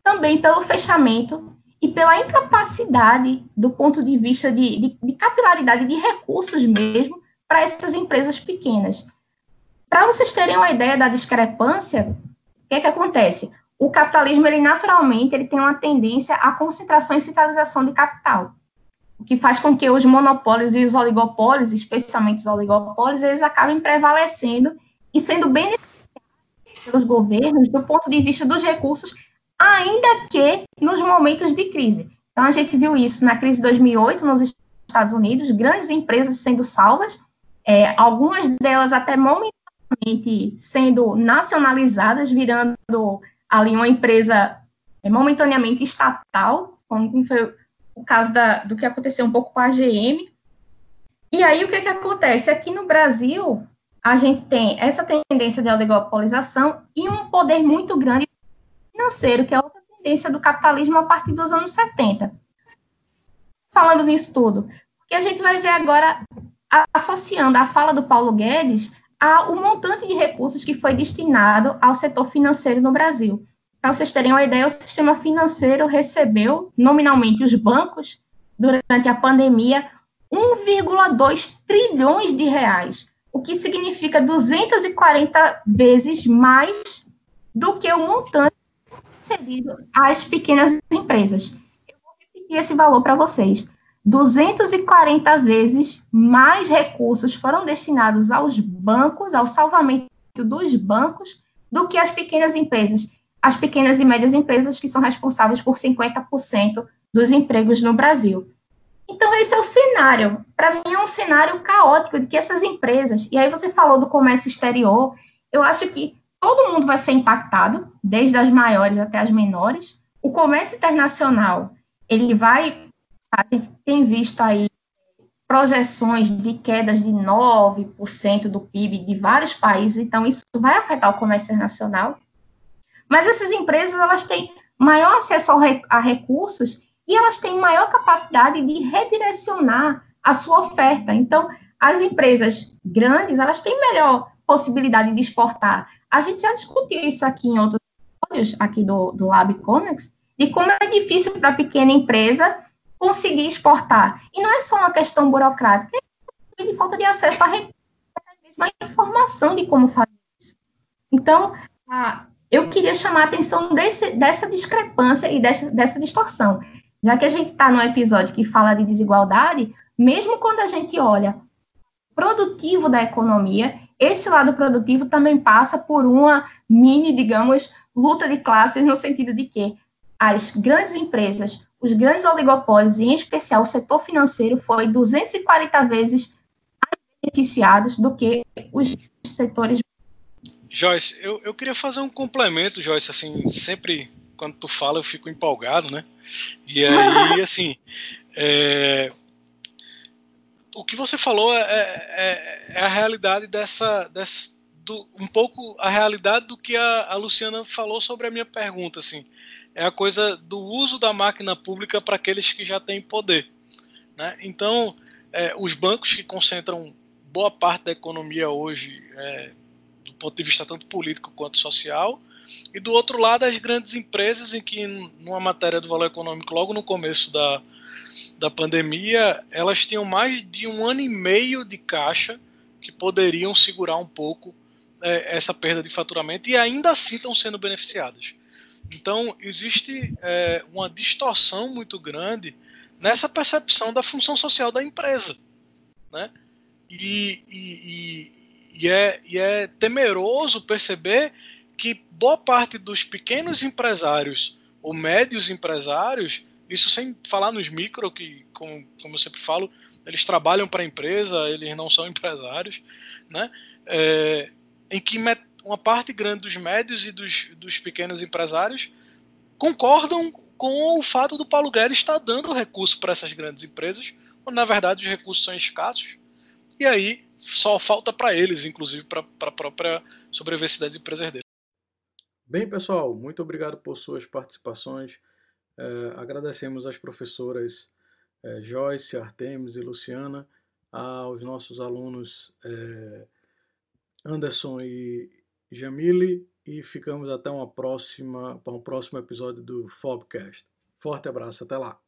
também pelo fechamento e pela incapacidade do ponto de vista de, de, de capilaridade de recursos mesmo para essas empresas pequenas. Para vocês terem uma ideia da discrepância, o que, é que acontece? O capitalismo, ele naturalmente, ele tem uma tendência à concentração e centralização de capital o que faz com que os monopólios e os oligopólios, especialmente os oligopólios, eles acabem prevalecendo e sendo beneficiados pelos governos do ponto de vista dos recursos, ainda que nos momentos de crise. Então, a gente viu isso na crise de 2008 nos Estados Unidos, grandes empresas sendo salvas, é, algumas delas até momentaneamente sendo nacionalizadas, virando ali uma empresa é, momentaneamente estatal, como foi o caso da, do que aconteceu um pouco com a GM. E aí, o que, que acontece? Aqui no Brasil, a gente tem essa tendência de oligopolização e um poder muito grande financeiro, que é outra tendência do capitalismo a partir dos anos 70. Falando nisso tudo, porque a gente vai ver agora, associando a fala do Paulo Guedes ao montante de recursos que foi destinado ao setor financeiro no Brasil. Para vocês terem uma ideia, o sistema financeiro recebeu, nominalmente, os bancos, durante a pandemia, 1,2 trilhões de reais, o que significa 240 vezes mais do que o montante cedido às pequenas empresas. Eu vou repetir esse valor para vocês. 240 vezes mais recursos foram destinados aos bancos, ao salvamento dos bancos, do que às pequenas empresas as pequenas e médias empresas que são responsáveis por 50% dos empregos no Brasil. Então, esse é o cenário. Para mim, é um cenário caótico de que essas empresas, e aí você falou do comércio exterior, eu acho que todo mundo vai ser impactado, desde as maiores até as menores. O comércio internacional, ele vai, a gente tem visto aí projeções de quedas de 9% do PIB de vários países, então isso vai afetar o comércio internacional. Mas essas empresas, elas têm maior acesso a recursos e elas têm maior capacidade de redirecionar a sua oferta. Então, as empresas grandes, elas têm melhor possibilidade de exportar. A gente já discutiu isso aqui em outros episódios, aqui do, do Lab Comics, de como é difícil para a pequena empresa conseguir exportar. E não é só uma questão burocrática, é de falta de acesso a recursos, a informação de como fazer isso. Então, a, eu queria chamar a atenção desse, dessa discrepância e dessa, dessa distorção. Já que a gente está num episódio que fala de desigualdade, mesmo quando a gente olha produtivo da economia, esse lado produtivo também passa por uma mini, digamos, luta de classes, no sentido de que as grandes empresas, os grandes oligopólios, e em especial o setor financeiro, foi 240 vezes mais beneficiados do que os setores Joyce, eu, eu queria fazer um complemento, Joyce, assim, sempre quando tu fala eu fico empolgado, né? E aí, assim, é, o que você falou é, é, é, a realidade dessa, dessa do, um pouco a realidade do que a, a, Luciana falou sobre a minha pergunta, assim, é a coisa do uso da máquina pública para aqueles que já têm poder, né? Então, é, os bancos que concentram boa parte da economia hoje é, ponto de vista tanto político quanto social, e do outro lado as grandes empresas em que numa matéria do valor econômico logo no começo da, da pandemia elas tinham mais de um ano e meio de caixa que poderiam segurar um pouco é, essa perda de faturamento e ainda assim estão sendo beneficiadas. Então existe é, uma distorção muito grande nessa percepção da função social da empresa, né? E, e, e é, e é temeroso perceber que boa parte dos pequenos empresários ou médios empresários, isso sem falar nos micro, que, como, como eu sempre falo, eles trabalham para a empresa, eles não são empresários, né? É, em que uma parte grande dos médios e dos, dos pequenos empresários concordam com o fato do Paulo Guedes estar dando recurso para essas grandes empresas, quando na verdade os recursos são escassos, e aí só falta para eles, inclusive para a própria sobrevivência das empresas deles. Bem, pessoal, muito obrigado por suas participações. É, agradecemos às professoras é, Joyce, Artemis e Luciana, aos nossos alunos é, Anderson e Jamile, e ficamos até uma próxima, para um próximo episódio do Fobcast. Forte abraço, até lá!